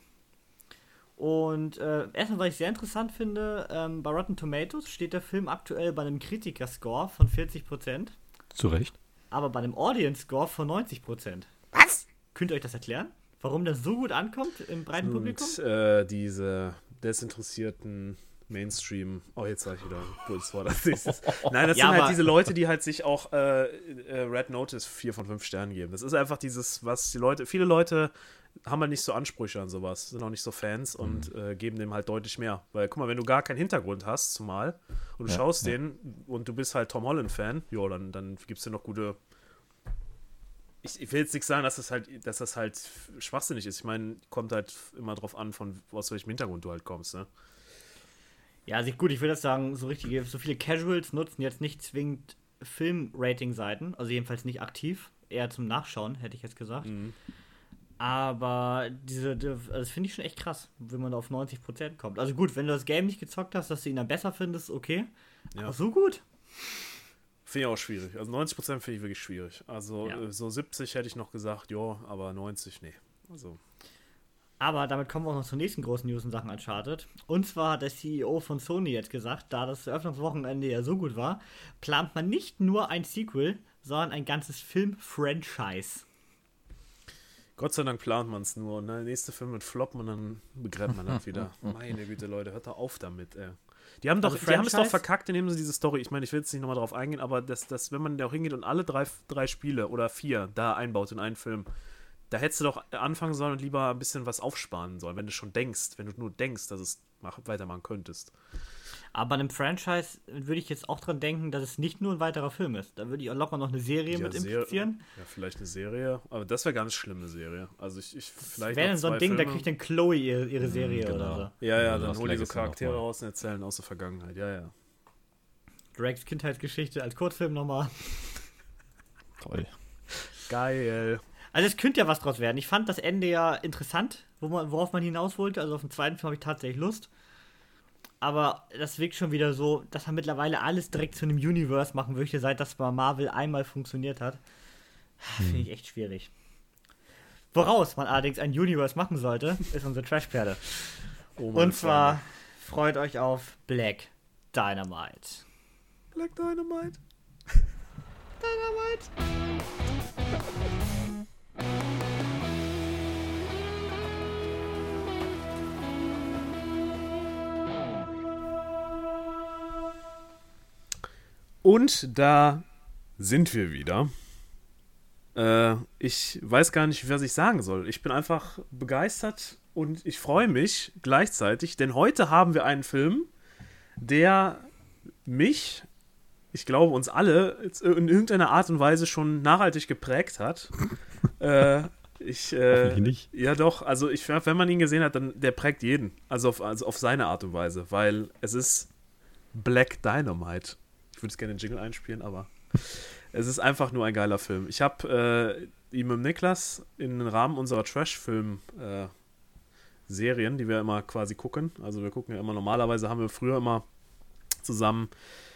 Und äh, erstmal, was ich sehr interessant finde, ähm, bei Rotten Tomatoes steht der Film aktuell bei einem Kritiker-Score von 40%, Zu Recht. Aber bei einem Audience-Score von 90%. Was? Könnt ihr euch das erklären? Warum das so gut ankommt im breiten Publikum? Und äh, diese desinteressierten Mainstream. Oh, jetzt sag ich wieder ein cooles Wort als nächstes. Nein, das Ja, sind halt diese Leute, die halt sich auch äh, äh, Red Notice 4 von 5 Sternen geben. Das ist einfach dieses, was die Leute, viele Leute haben halt nicht so Ansprüche an sowas, sind auch nicht so Fans und äh, geben dem halt deutlich mehr. Weil, guck mal, wenn du gar keinen Hintergrund hast, zumal, und du Ja, schaust ja. den und du bist halt Tom Holland-Fan, jo, dann, dann gibst du noch gute. Ich, ich will jetzt nicht sagen, dass das halt, dass das halt schwachsinnig ist. Ich meine, kommt halt immer drauf an, von aus welchem Hintergrund du halt kommst, ne? Ja, also ich, gut, ich würde sagen, so richtige, so viele Casuals nutzen jetzt nicht zwingend Film-Rating-Seiten, also jedenfalls nicht aktiv, eher zum Nachschauen, hätte ich jetzt gesagt. Mhm. Aber diese, die- also das finde ich schon echt krass, wenn man da auf 90% kommt. Also gut, wenn du das Game nicht gezockt hast, dass du ihn dann besser findest, okay. Ja. Aber so gut. Finde ich auch schwierig. Also 90% finde ich wirklich schwierig. Also Ja. äh, so 70 hätte ich noch gesagt, ja, aber 90, nee. Also, Aber damit kommen wir auch noch zur nächsten großen News in Sachen Uncharted. Und zwar hat der CEO von Sony jetzt gesagt, da das Eröffnungswochenende ja so gut war, plant man nicht nur ein Sequel, sondern ein ganzes Film-Franchise. Gott sei Dank plant man es nur. Und der nächste Film wird floppen und dann begräbt man das wieder. Meine Güte, Leute, hört doch auf damit, ey. Die haben, doch, Also die haben es doch Franchise? verkackt, indem sie diese Story, ich meine, ich will jetzt nicht nochmal drauf eingehen, aber das, das, wenn man da auch hingeht und alle drei, drei Spiele oder vier da einbaut in einen Film, da hättest du doch anfangen sollen und lieber ein bisschen was aufsparen sollen, wenn du schon denkst, wenn du nur denkst, dass es mach, weitermachen könntest. Aber bei einem Franchise würde ich jetzt auch dran denken, dass es nicht nur ein weiterer Film ist. Da würde ich auch locker noch eine Serie mit Ser- implizieren. Ja, vielleicht eine Serie, aber das wäre ganz schlimm, eine Serie. Also ich, ich vielleicht Wäre dann so ein Ding, da Filme. kriegt dann Chloe ihre, ihre Serie genau. oder so. Ja, ja, Also dann das hol die so Charaktere raus und erzählen aus der Vergangenheit. Ja, ja. Drakes Kindheitsgeschichte als Kurzfilm nochmal. Toll. Geil. Also es könnte ja was draus werden. Ich fand das Ende ja interessant, wo man, worauf man hinaus wollte. Also auf den zweiten Film habe ich tatsächlich Lust. Aber das wirkt schon wieder so, dass man mittlerweile alles direkt zu einem Universe machen möchte, seit das bei Marvel einmal funktioniert hat. Finde ich echt schwierig. Woraus man allerdings ein Universe machen sollte, ist unsere Trashperle. Oh, Und zwar freut euch auf Black Dynamite. Black Dynamite. Dynamite. Und da sind wir wieder. Äh, ich weiß gar nicht, was ich sagen soll. Ich bin einfach begeistert und ich freue mich gleichzeitig, denn heute haben wir einen Film, der mich, ich glaube uns alle, in irgendeiner Art und Weise schon nachhaltig geprägt hat. äh, ich, äh, nicht. ja, doch. Also, ich, wenn man ihn gesehen hat, dann der prägt jeden. Also auf, also auf seine Art und Weise, weil es ist Black Dynamite. Ich würde es gerne den Jingle einspielen, aber es ist einfach nur ein geiler Film. Ich habe äh, ihn mit Niklas im Rahmen unserer Trash-Film-Serien, die wir immer quasi gucken. Also wir gucken ja immer, normalerweise haben wir früher immer zusammen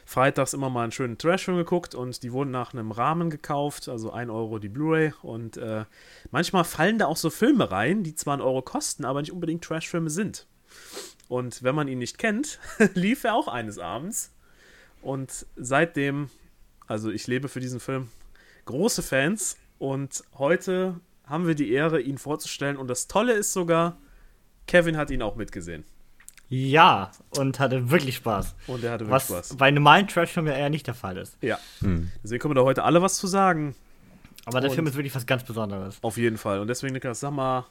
freitags immer mal einen schönen Trash-Film geguckt und die wurden nach einem Rahmen gekauft, also 1 Euro die Blu-ray und äh, manchmal fallen da auch so Filme rein, die zwar einen Euro kosten, aber nicht unbedingt Trash-Filme sind. Und wenn man ihn nicht kennt, lief er auch eines Abends und seitdem, also ich lebe für diesen Film, große Fans und heute haben wir die Ehre, ihn vorzustellen und das Tolle ist sogar, Kevin hat ihn auch mitgesehen Ja, und hatte wirklich Spaß. und er hatte wirklich Was Spaß. bei normalen Trash-Filmen ja eher nicht der Fall ist. Ja, Hm. deswegen können wir da heute alle was zu sagen. Aber der Und- Film ist wirklich was ganz Besonderes. Auf jeden Fall. Und deswegen, Niklas, sag mal,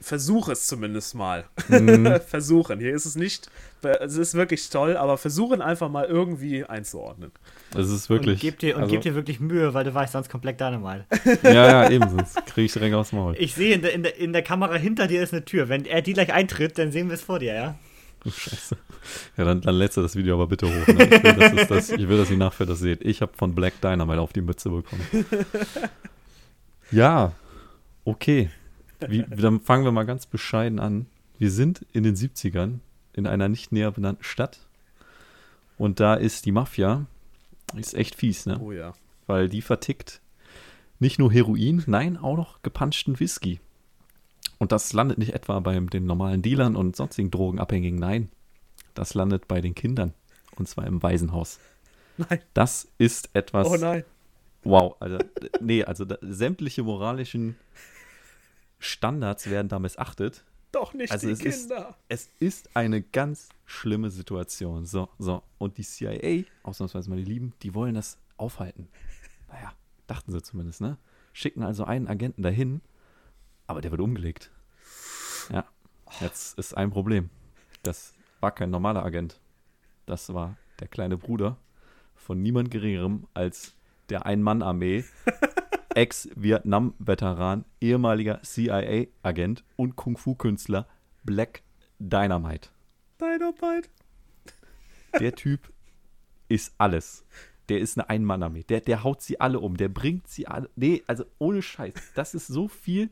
versuch es zumindest mal. Mhm. versuchen. Hier ist es nicht, es ist wirklich toll, aber versuchen einfach mal irgendwie einzuordnen. Das ist wirklich. und gib dir, und also, gib dir wirklich Mühe, weil du weißt, sonst kommt Black Dynamite. Ja, ja, eben, sonst kriege ich direkt aufs Maul. Ich sehe in der, in, der, in der Kamera hinter dir ist eine Tür. Wenn er die gleich eintritt, dann sehen wir es vor dir, ja? Oh, Scheiße. Ja, dann, dann lädst du das Video aber bitte hoch. Ne? Ich, will, dass es das, ich will, dass ihr nachher das seht. Ich habe von Black Dynamite auf die Mütze bekommen. Ja, okay. Wie, dann fangen wir mal ganz bescheiden an. Wir sind in den 70ern in einer nicht näher benannten Stadt. Und da ist die Mafia ist echt fies, ne? Oh ja. Weil die vertickt nicht nur Heroin, nein, auch noch gepanschten Whisky. Und das landet nicht etwa bei den normalen Dealern und sonstigen Drogenabhängigen, nein. Das landet bei den Kindern. Und zwar im Waisenhaus. Nein. Das ist etwas. Oh nein. Wow, also, nee, also da, sämtliche moralischen Standards werden da missachtet. Doch nicht Also die es ist- Kinder. Es ist eine ganz schlimme Situation. So, so. Und die CIA, ausnahmsweise die Lieben, die wollen das aufhalten. Naja, dachten sie zumindest, ne? Schicken also einen Agenten dahin, aber der wird umgelegt. Ja, jetzt ist ein Problem. Das war kein normaler Agent. Das war der kleine Bruder von niemand Geringerem als der Ein-Mann-Armee, Ex-Vietnam-Veteran, ehemaliger CIA-Agent und Kung-Fu-Künstler Black Dynamite. Dynamite. Der Typ ist alles. Der ist eine Ein-Mann-Armee. Der, der haut sie alle um. Der bringt sie alle. Nee, also ohne Scheiß. Das ist so viel.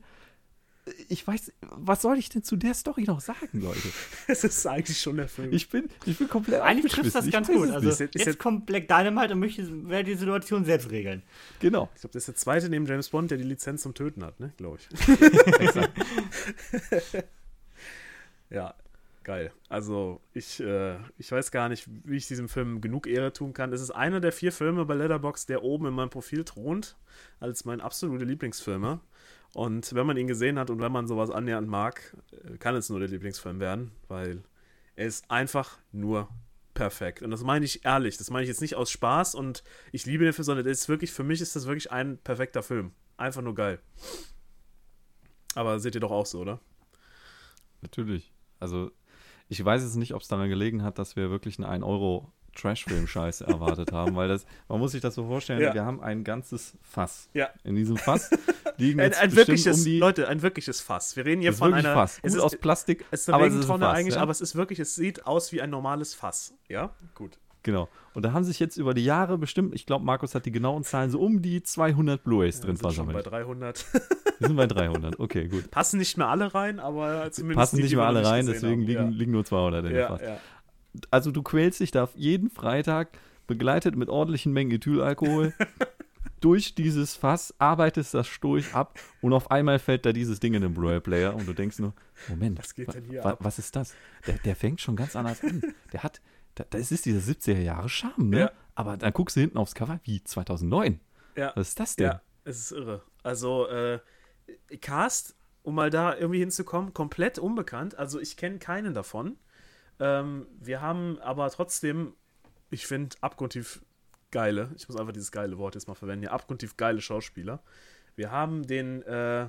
Ich weiß, was soll ich denn zu der Story noch sagen, Leute? Es ist eigentlich schon der Film. Ich bin, ich bin komplett Eigentlich trifft das ganz gut. es Also jetzt jetzt- kommt Black Dynamite und möchte werde die Situation selbst regeln. Genau. Ich glaube, das ist der zweite neben James Bond, der die Lizenz zum Töten hat, ne? Glaube ich. ja, geil. Also, ich, äh, ich weiß gar nicht, wie ich diesem Film genug Ehre tun kann. Es ist einer der vier Filme bei Letterboxd, der oben in meinem Profil thront, als mein absolute Lieblingsfilme. Und wenn man ihn gesehen hat und wenn man sowas annähernd mag, kann es nur der Lieblingsfilm werden, weil er ist einfach nur perfekt. Und das meine ich ehrlich. Das meine ich jetzt nicht aus Spaß und ich liebe den Film, sondern ist wirklich, für mich ist das wirklich ein perfekter Film. Einfach nur geil. Aber seht ihr doch auch so, oder? Natürlich. Also, ich weiß jetzt nicht, ob es daran gelegen hat, dass wir wirklich einen 1 Euro Trash-Film-Scheiße erwartet haben, weil das, man muss sich das so vorstellen, Ja. wir haben ein ganzes Fass. Ja. In diesem Fass liegen Ein, jetzt ein bestimmt wirkliches, um die Leute, ein wirkliches Fass. Wir reden hier von einer. Fass. Es Gut ist, aus Plastik, es ist eine aber es ist ein Regentonne Fass, eigentlich, ja? aber es ist wirklich, es sieht aus wie ein normales Fass. Ja? Gut. Genau. Und da haben sich jetzt über die Jahre bestimmt, ich glaube, Markus hat die genauen Zahlen, so um die 200 Blu-rays drin Wir sind schon bei versammelt. 300. Wir sind bei 300. Okay, gut. Passen nicht mehr alle rein, aber zumindest. Passen die, nicht mehr alle rein, deswegen haben. liegen, liegen nur 200 in ja. der Ja, Fass. Also du quälst dich da jeden Freitag, begleitet mit ordentlichen Mengen Ethylalkohol, durch dieses Fass, arbeitest das durch ab und auf einmal fällt da dieses Ding in den Blu-ray-Player und du denkst nur, Moment, Was geht wa- was ist das? Der, der fängt schon ganz anders an. Der hat, da, das ist dieser 70er Jahre Charme, ne? Ja. Aber dann guckst du hinten aufs Cover, wie 2009. ja. Was ist das denn? Ja, es ist irre. Also, äh, Cast, um mal da irgendwie hinzukommen, komplett unbekannt. Also, ich kenne keinen davon. Ähm, wir haben aber trotzdem, ich finde, abgrundtief geile, ich muss einfach dieses geile Wort jetzt mal verwenden, ja, abgrundtief geile Schauspieler. Wir haben den äh,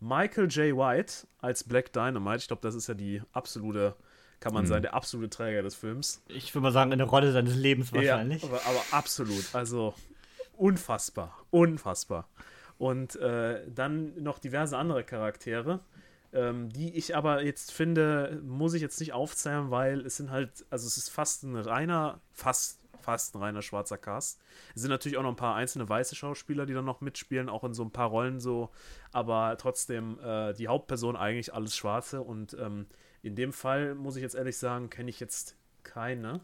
Michael J. White als Black Dynamite. Ich glaube, das ist ja die absolute, kann man sagen, der absolute Träger des Films. Ich würde mal sagen, in der Rolle seines Lebens wahrscheinlich. Ja, aber, aber absolut. Also unfassbar. Unfassbar. Und äh, dann noch diverse andere Charaktere, ähm, die ich aber jetzt finde, muss ich jetzt nicht aufzählen, weil es sind halt, also es ist fast ein reiner, fast, fast ein reiner schwarzer Cast. Es sind natürlich auch noch ein paar einzelne weiße Schauspieler, die dann noch mitspielen, auch in so ein paar Rollen so, aber trotzdem äh, die Hauptperson eigentlich alles Schwarze und ähm, in dem Fall muss ich jetzt ehrlich sagen, kenne ich jetzt keine.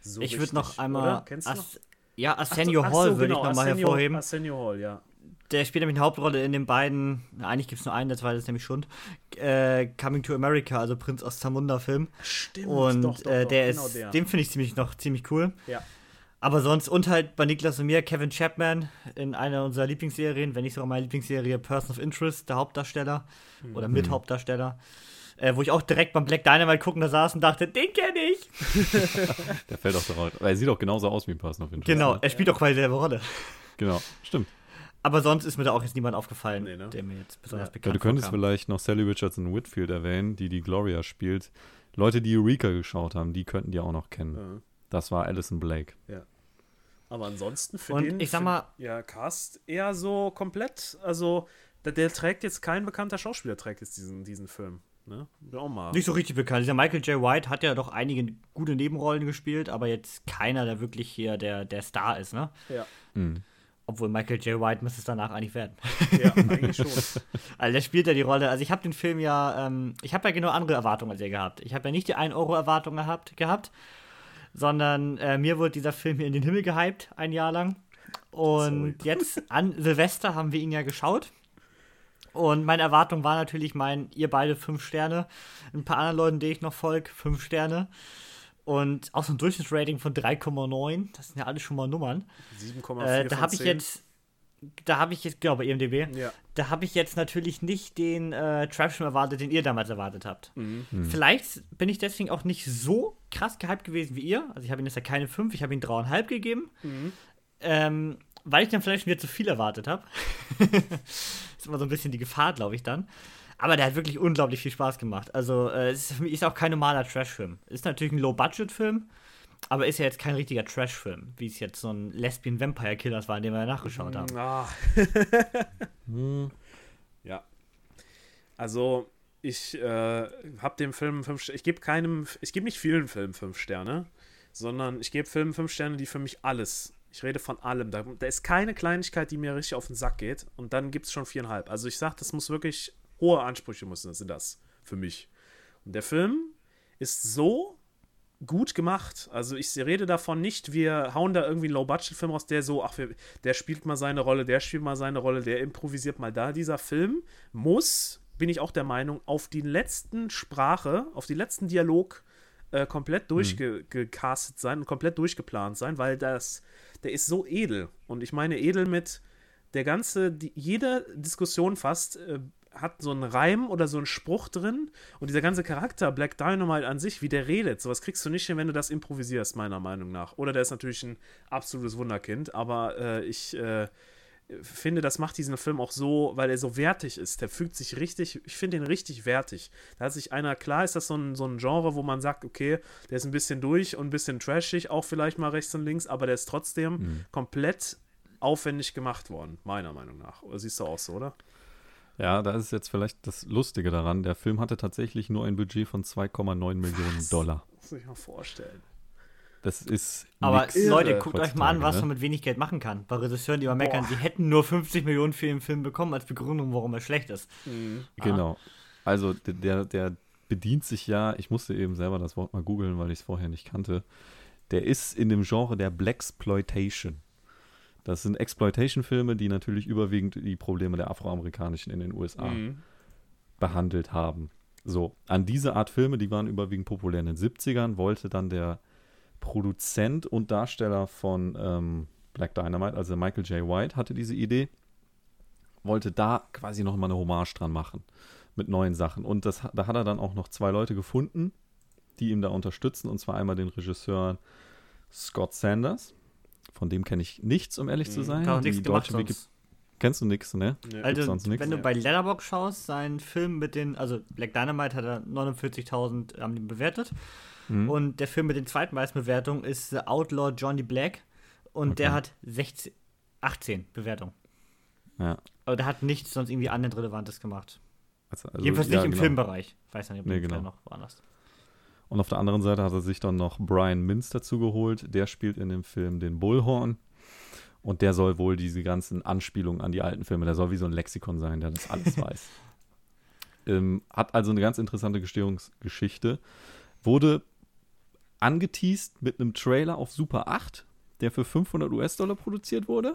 So ich würde noch einmal. du noch? As ja, Arsenio Ach so, Hall so, würde genau, ich nochmal hervorheben. Arsenio Hall, ja. Der spielt nämlich eine Hauptrolle in den beiden, eigentlich gibt es nur einen, der zweite ist nämlich Schund, äh, Coming to America, also Prinz aus Zamunda Film. Stimmt, Und doch, doch, äh, doch, der genau ist, der. den finde ich ziemlich noch ziemlich cool. Ja. Aber sonst, und halt bei Niklas und mir, Kevin Chapman in einer unserer Lieblingsserien, wenn nicht sogar meine Lieblingsserie Person of Interest, der Hauptdarsteller Mhm. oder Mithauptdarsteller. Äh, wo ich auch direkt beim Black Dynamite gucken da saß und dachte, den kenne ich. Der fällt auch darauf. Er sieht auch genauso aus wie ein Person of Interest. Genau, er spielt auch quasi dieselbe Rolle. Genau, stimmt. Aber sonst ist mir da auch jetzt niemand aufgefallen, Nee, ne? der mir jetzt besonders Ja. Ja, bekannt du könntest vorkam. vielleicht noch Sally Richardson Whitfield erwähnen, die die Gloria spielt. Leute, die Eureka geschaut haben, die könnten die auch noch kennen. Ja. Das war Alison Blake. Aber ansonsten für Und den ich sag für- mal- ja, Cast eher so komplett, also der, der trägt jetzt kein bekannter Schauspieler trägt jetzt diesen, diesen Film. Ne? Ja, auch mal. Nicht so richtig bekannt. Dieser Michael J. White hat ja doch einige gute Nebenrollen gespielt, aber jetzt keiner, der wirklich hier der, der Star ist, ne? Ja, Mhm. Obwohl Michael J. White müsste es danach eigentlich werden. ja eigentlich schon. Also der spielt ja die Rolle. Also ich habe den Film ja, ähm, ich habe ja genau andere Erwartungen als ihr gehabt. Ich habe ja nicht die 1-Euro-Erwartung gehabt, gehabt, sondern äh, mir wurde dieser Film hier in den Himmel gehypt, ein Jahr lang. Und Sorry. jetzt an Silvester haben wir ihn ja geschaut. Und meine Erwartung war natürlich mein, ihr beide fünf Sterne. Ein paar anderen Leuten, denen ich noch folge, fünf Sterne. Und auch so ein Durchschnittsrating von 3,9. Das sind ja alles schon mal Nummern. 7,4. Äh, da habe ich jetzt da habe ich jetzt, glaube ich, IMDb, ja. da habe ich jetzt natürlich nicht den äh, Trapsham erwartet, den ihr damals erwartet habt. Mhm. Mhm. Vielleicht bin ich deswegen auch nicht so krass gehypt gewesen wie ihr. Also ich habe ihm jetzt ja keine 5, ich habe ihm 3,5 gegeben. Mhm. Ähm, weil ich dann vielleicht wieder zu viel erwartet habe. ist immer so ein bisschen die Gefahr, glaube ich, dann. Aber der hat wirklich unglaublich viel Spaß gemacht. Also, äh, es ist, ist auch kein normaler Trash-Film. Ist natürlich ein Low-Budget-Film, aber ist ja jetzt kein richtiger Trash-Film, wie es jetzt so ein Lesbian Vampire Killers war, den wir ja nachgeschaut haben. Ah. hm. Ja. Also, ich äh, habe dem Film fünf Sterne. Ich gebe keinem, ich gebe nicht vielen Filmen fünf Sterne, sondern ich gebe Filmen fünf Sterne, die für mich alles. Ich rede von allem. Da, da ist keine Kleinigkeit, die mir richtig auf den Sack geht. Und dann gibt es schon viereinhalb. Also ich sage, das muss wirklich hohe Ansprüche müssen, sind das für mich. Und der Film ist so gut gemacht. Also ich rede davon nicht, wir hauen da irgendwie einen Low-Budget-Film raus, der so, ach, wir, der spielt mal seine Rolle, der spielt mal seine Rolle, der improvisiert mal da. Dieser Film muss, bin ich auch der Meinung, auf die letzten Sprache, auf die letzten Dialog äh, komplett hm. durchgecastet mhm. sein und komplett durchgeplant sein, weil das, der ist so edel. Und ich meine edel mit der ganze, die, jede Diskussion fast äh, hat so einen Reim oder so einen Spruch drin und dieser ganze Charakter Black Dynamite an sich, wie der redet, sowas kriegst du nicht hin, wenn du das improvisierst, meiner Meinung nach. Oder der ist natürlich ein absolutes Wunderkind, aber äh, ich äh, finde, das macht diesen Film auch so, weil er so wertig ist. Der fügt sich richtig, ich finde ihn richtig wertig. Da hat sich einer, klar ist das so ein, so ein Genre, wo man sagt, okay, der ist ein bisschen durch und ein bisschen trashig, auch vielleicht mal rechts und links, aber der ist trotzdem mhm. komplett aufwendig gemacht worden, meiner Meinung nach. Oder siehst du auch so, oder? Ja, da ist jetzt vielleicht das Lustige daran. Der Film hatte tatsächlich nur ein Budget von 2,9 Millionen Dollar. Das muss ich mir vorstellen. Das ist. Aber Leute, guckt euch mal an, was ne? man mit wenig Geld machen kann. Bei Regisseuren, die immer meckern, sie hätten nur 50 Millionen für den Film bekommen als Begründung, warum er schlecht ist. Mhm. Genau. Also der, der bedient sich ja, ich musste eben selber das Wort mal googeln, weil ich es vorher nicht kannte. Der ist in dem Genre der Blaxploitation. Das sind Exploitation-Filme, die natürlich überwiegend die Probleme der Afroamerikanischen in den USA mhm. behandelt haben. So, an diese Art Filme, die waren überwiegend populär in den 70ern, wollte dann der Produzent und Darsteller von ähm, Black Dynamite, also Michael J. White, hatte diese Idee, wollte da quasi nochmal eine Hommage dran machen mit neuen Sachen. Und das, da hat er dann auch noch zwei Leute gefunden, die ihm da unterstützen, und zwar einmal den Regisseur Scott Sanders, von dem kenne ich nichts, um ehrlich zu mhm. sein. Kann nichts gemacht Wiki Kennst du nichts, ne? Nee. Also, wenn du bei Letterbox schaust, sein Film mit den, also Black Dynamite hat er 49.000 haben ihn bewertet. Mhm. Und der Film mit den zweitmeisten Bewertungen ist The Outlaw Johnny Black. Und okay. der hat 16, 18 Bewertungen. Ja. Aber der hat nichts sonst irgendwie annähernd Relevantes gemacht. Also, also, Jedenfalls nicht ja, im genau. Filmbereich. Weiß nicht, ob nee, genau. noch woanders. Und auf der anderen Seite hat er sich dann noch Brian Mintz dazu geholt. Der spielt in dem Film den Bullhorn. Und der soll wohl diese ganzen Anspielungen an die alten Filme, der soll wie so ein Lexikon sein, der das alles weiß. Ähm, hat also eine ganz interessante Gestehungsgeschichte. Wurde angeteased mit einem Trailer auf Super 8, der für 500 US-Dollar produziert wurde.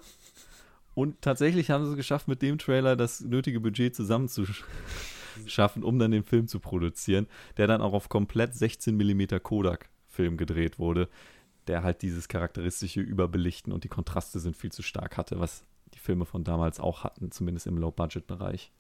Und tatsächlich haben sie es geschafft, mit dem Trailer das nötige Budget zusammenzuschreiben schaffen, um dann den Film zu produzieren, der dann auch auf komplett 16 mm Kodak-Film gedreht wurde, der halt dieses charakteristische Überbelichten und die Kontraste sind viel zu stark hatte, was die Filme von damals auch hatten, zumindest im Low-Budget-Bereich.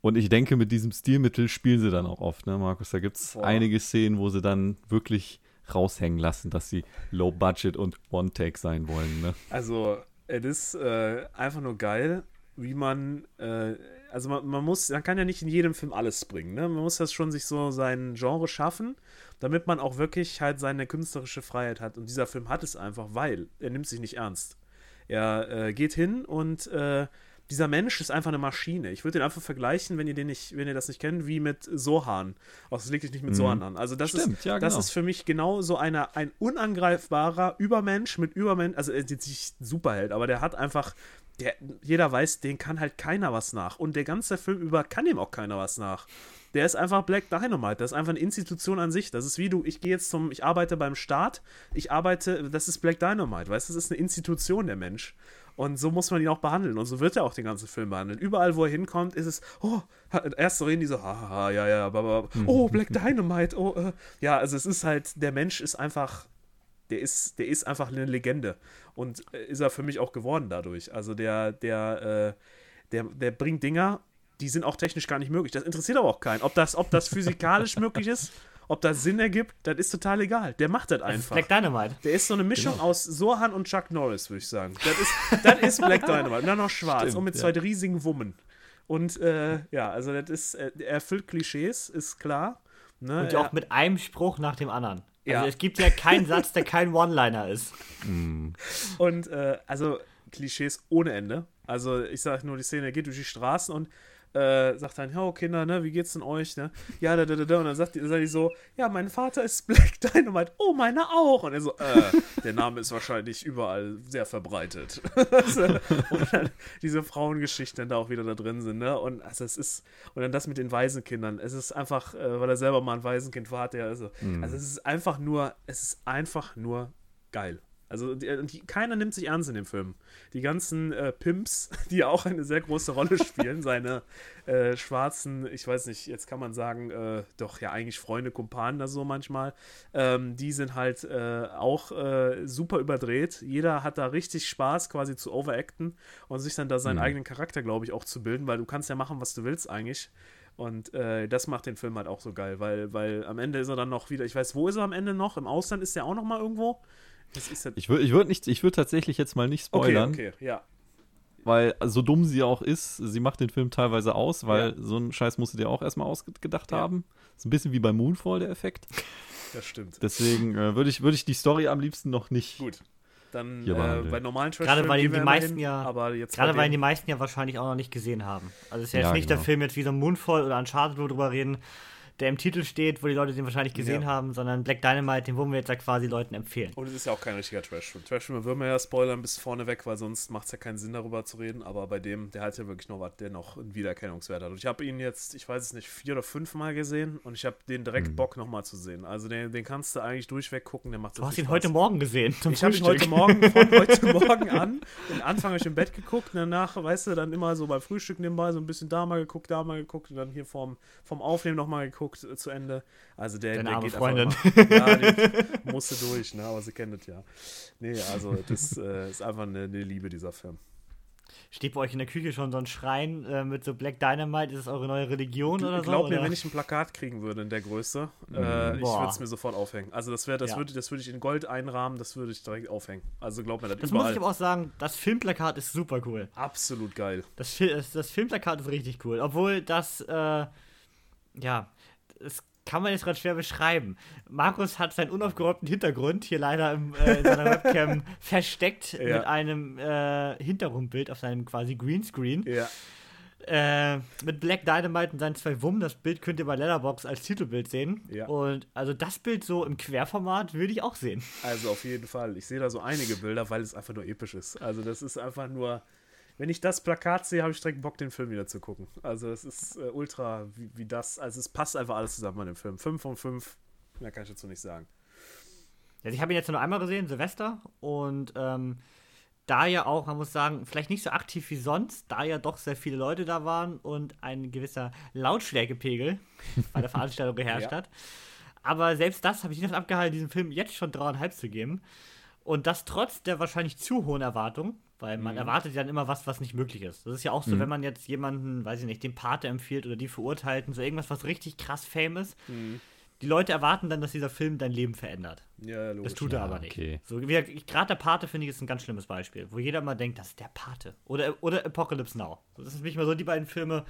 Und ich denke, mit diesem Stilmittel spielen sie dann auch oft, ne, Markus? Da gibt es einige Szenen, wo sie dann wirklich raushängen lassen, dass sie Low Budget und One Take sein wollen. Ne? Also, es ist äh, einfach nur geil, wie man äh, also man, man, muss, man kann ja nicht in jedem Film alles bringen, ne? Man muss das schon sich so sein Genre schaffen, damit man auch wirklich halt seine künstlerische Freiheit hat. Und dieser Film hat es einfach, weil er nimmt sich nicht ernst. Er äh, geht hin und äh, dieser Mensch ist einfach eine Maschine. Ich würde den einfach vergleichen, wenn ihr den nicht, wenn ihr das nicht kennt, wie mit Sohan. Auch das liegt nicht mit mhm. Sohan an. Also das Stimmt, ist, ja, genau. das ist für mich genau so eine, ein unangreifbarer Übermensch mit Übermensch. Also er ist jetzt nicht Superheld, aber der hat einfach der, jeder weiß, den kann halt keiner was nach. Und der ganze Film über kann ihm auch keiner was nach. Der ist einfach Black Dynamite. Das ist einfach eine Institution an sich. Das ist wie du, ich gehe jetzt zum, ich arbeite beim Staat, ich arbeite, das ist Black Dynamite, weißt du, das ist eine Institution, der Mensch. Und so muss man ihn auch behandeln. Und so wird er auch den ganzen Film behandeln. Überall, wo er hinkommt, ist es, oh, erst so reden die so, haha, ja, ja, aber, oh, Black Dynamite, oh, äh. ja, also es ist halt, der Mensch ist einfach, der ist, der ist einfach eine Legende. Und äh, ist er für mich auch geworden dadurch. Also der, der, äh, der, der bringt Dinger, die sind auch technisch gar nicht möglich. Das interessiert aber auch keinen. Ob das, ob das physikalisch möglich ist, ob das Sinn ergibt, das ist total egal. Der macht das einfach. Das ist Black Dynamite. Der ist so eine Mischung genau. aus Sohan und Chuck Norris, würde ich sagen. Das ist, das ist Black Dynamite. Und dann noch schwarz Stimmt, und mit zwei riesigen Wummen. Und äh, ja, also das ist, äh, er erfüllt Klischees, ist klar. Ne? Und ja auch mit einem Spruch nach dem anderen. Also ja. es gibt ja keinen Satz, der kein One-Liner ist. Mm. Und äh, also Klischees ohne Ende. Also ich sage nur, die Szene geht durch die Straßen und äh, sagt dann, oh Kinder, ne, wie geht's denn euch, ne? Ja, da, da, da, und dann sagt die, sagt die so, ja, mein Vater ist Black Dynamite, oh, meiner auch. Und er so, äh, der Name ist wahrscheinlich überall sehr verbreitet. und dann diese Frauengeschichten da auch wieder da drin sind, ne? Und also es ist, und dann das mit den Waisenkindern, es ist einfach, äh, weil er selber mal ein Waisenkind war, hat er, also, mhm. also es ist einfach nur, es ist einfach nur geil. Also die, die, keiner nimmt sich ernst in dem Film. Die ganzen äh, Pimps, die auch eine sehr große Rolle spielen, seine äh, schwarzen, ich weiß nicht, jetzt kann man sagen, äh, doch ja eigentlich Freunde, Kumpanen da so manchmal, ähm, die sind halt äh, auch äh, super überdreht. Jeder hat da richtig Spaß quasi zu overacten und sich dann da seinen mhm. eigenen Charakter, glaube ich, auch zu bilden, weil du kannst ja machen, was du willst eigentlich. Und äh, das macht den Film halt auch so geil, weil, weil am Ende ist er dann noch wieder, ich weiß, wo ist er am Ende noch? Im Ausland ist er auch noch mal irgendwo. Ich würde ich würd nicht, ich würde tatsächlich jetzt mal nicht spoilern. Okay, okay, ja. Weil so dumm sie auch ist, sie macht den Film teilweise aus, weil ja. so einen Scheiß musst du dir auch erstmal ausgedacht ja. haben. Ist ein bisschen wie bei Moonfall der Effekt. Das stimmt. Deswegen äh, würde ich, würd ich die Story am liebsten noch nicht. Gut. Dann äh, bei normalen Trash Gerade weil die, die meisten hin, ja, gerade weil die meisten ja wahrscheinlich auch noch nicht gesehen haben. Also es ist ja, ja jetzt nicht genau. der Film jetzt wie so Moonfall oder Uncharted, wo wir drüber reden, der im Titel steht, wo die Leute den wahrscheinlich gesehen ja. haben, sondern Black Dynamite, den wollen wir jetzt ja quasi Leuten empfehlen. Und es ist ja auch kein richtiger Trash-Film. Trash-Film würden wir ja spoilern bis vorne weg, weil sonst macht es ja keinen Sinn, darüber zu reden. Aber bei dem, der hat ja wirklich noch was, der noch einen Wiedererkennungswert hat. Und ich habe ihn jetzt, ich weiß es nicht, vier oder fünf Mal gesehen und ich habe den direkt mhm. Bock nochmal zu sehen. Also den, den kannst du eigentlich durchweg gucken, der macht Du hast ihn Spaß. heute Morgen gesehen. ich habe ihn heute Morgen von heute Morgen an. Den Anfang habe ich im Bett geguckt, und danach, weißt du, dann immer so beim Frühstück nebenbei so ein bisschen da mal geguckt, da mal geguckt und dann hier vorm, vom Aufnehmen nochmal geguckt äh, zu Ende. Also der, Deine der geht Freundin. einfach immer, ja, die musste durch, ne? aber sie kennt es ja. Nee, also das äh, ist einfach eine, eine, Liebe, dieser Film. Steht bei euch in der Küche schon so ein Schrein äh, mit so Black Dynamite? Ist es eure neue Religion oder so? Glaub mir, wenn ich ein Plakat kriegen würde in der Größe, mhm. äh, ich würde es mir sofort aufhängen. Also das wäre, das ja. würde das ich in Gold einrahmen, das würde ich direkt aufhängen. Also glaub mir, das Das überall. muss ich aber auch sagen, das Filmplakat ist super cool. Absolut geil. Das, das, das Filmplakat ist richtig cool. Obwohl das, äh, ja, es kann man jetzt gerade schwer beschreiben. Markus hat seinen unaufgeräumten Hintergrund hier leider im, äh, in seiner Webcam versteckt ja. mit einem äh, Hintergrundbild auf seinem quasi Greenscreen. Ja. Äh, mit Black Dynamite und seinen zwei Wummen. Das Bild könnt ihr bei Letterbox als Titelbild sehen. Ja. Und also das Bild so im Querformat würde ich auch sehen. Also auf jeden Fall. Ich sehe da so einige Bilder, weil es einfach nur episch ist. Also das ist einfach nur wenn ich das Plakat sehe, habe ich direkt Bock, den Film wieder zu gucken. Also es ist äh, ultra, wie, wie, das, also es passt einfach alles zusammen an dem Film. 5 von 5, mehr kann ich dazu nicht sagen. Also ich habe ihn jetzt nur einmal gesehen, Silvester, und ähm, da ja auch, man muss sagen, vielleicht nicht so aktiv wie sonst, da ja doch sehr viele Leute da waren und ein gewisser Lautstärkepegel bei der Veranstaltung geherrscht ja. hat. Aber selbst das habe ich nicht davon abgehalten, diesem Film jetzt schon dreieinhalb zu geben. Und das trotz der wahrscheinlich zu hohen Erwartungen, weil man mhm. erwartet ja dann immer was, was nicht möglich ist. Das ist ja auch so, mhm. wenn man jetzt jemanden, weiß ich nicht, den Pate empfiehlt oder die Verurteilten, so irgendwas, was richtig krass famous. Mhm. Die Leute erwarten dann, dass dieser Film dein Leben verändert. Ja, logisch. Das tut er ja, aber nicht. Okay. So, gerade der Pate finde ich ist ein ganz schlimmes Beispiel, wo jeder mal denkt, das ist der Pate. Oder, oder Apocalypse Now. Das sind nicht mal so die beiden Filme,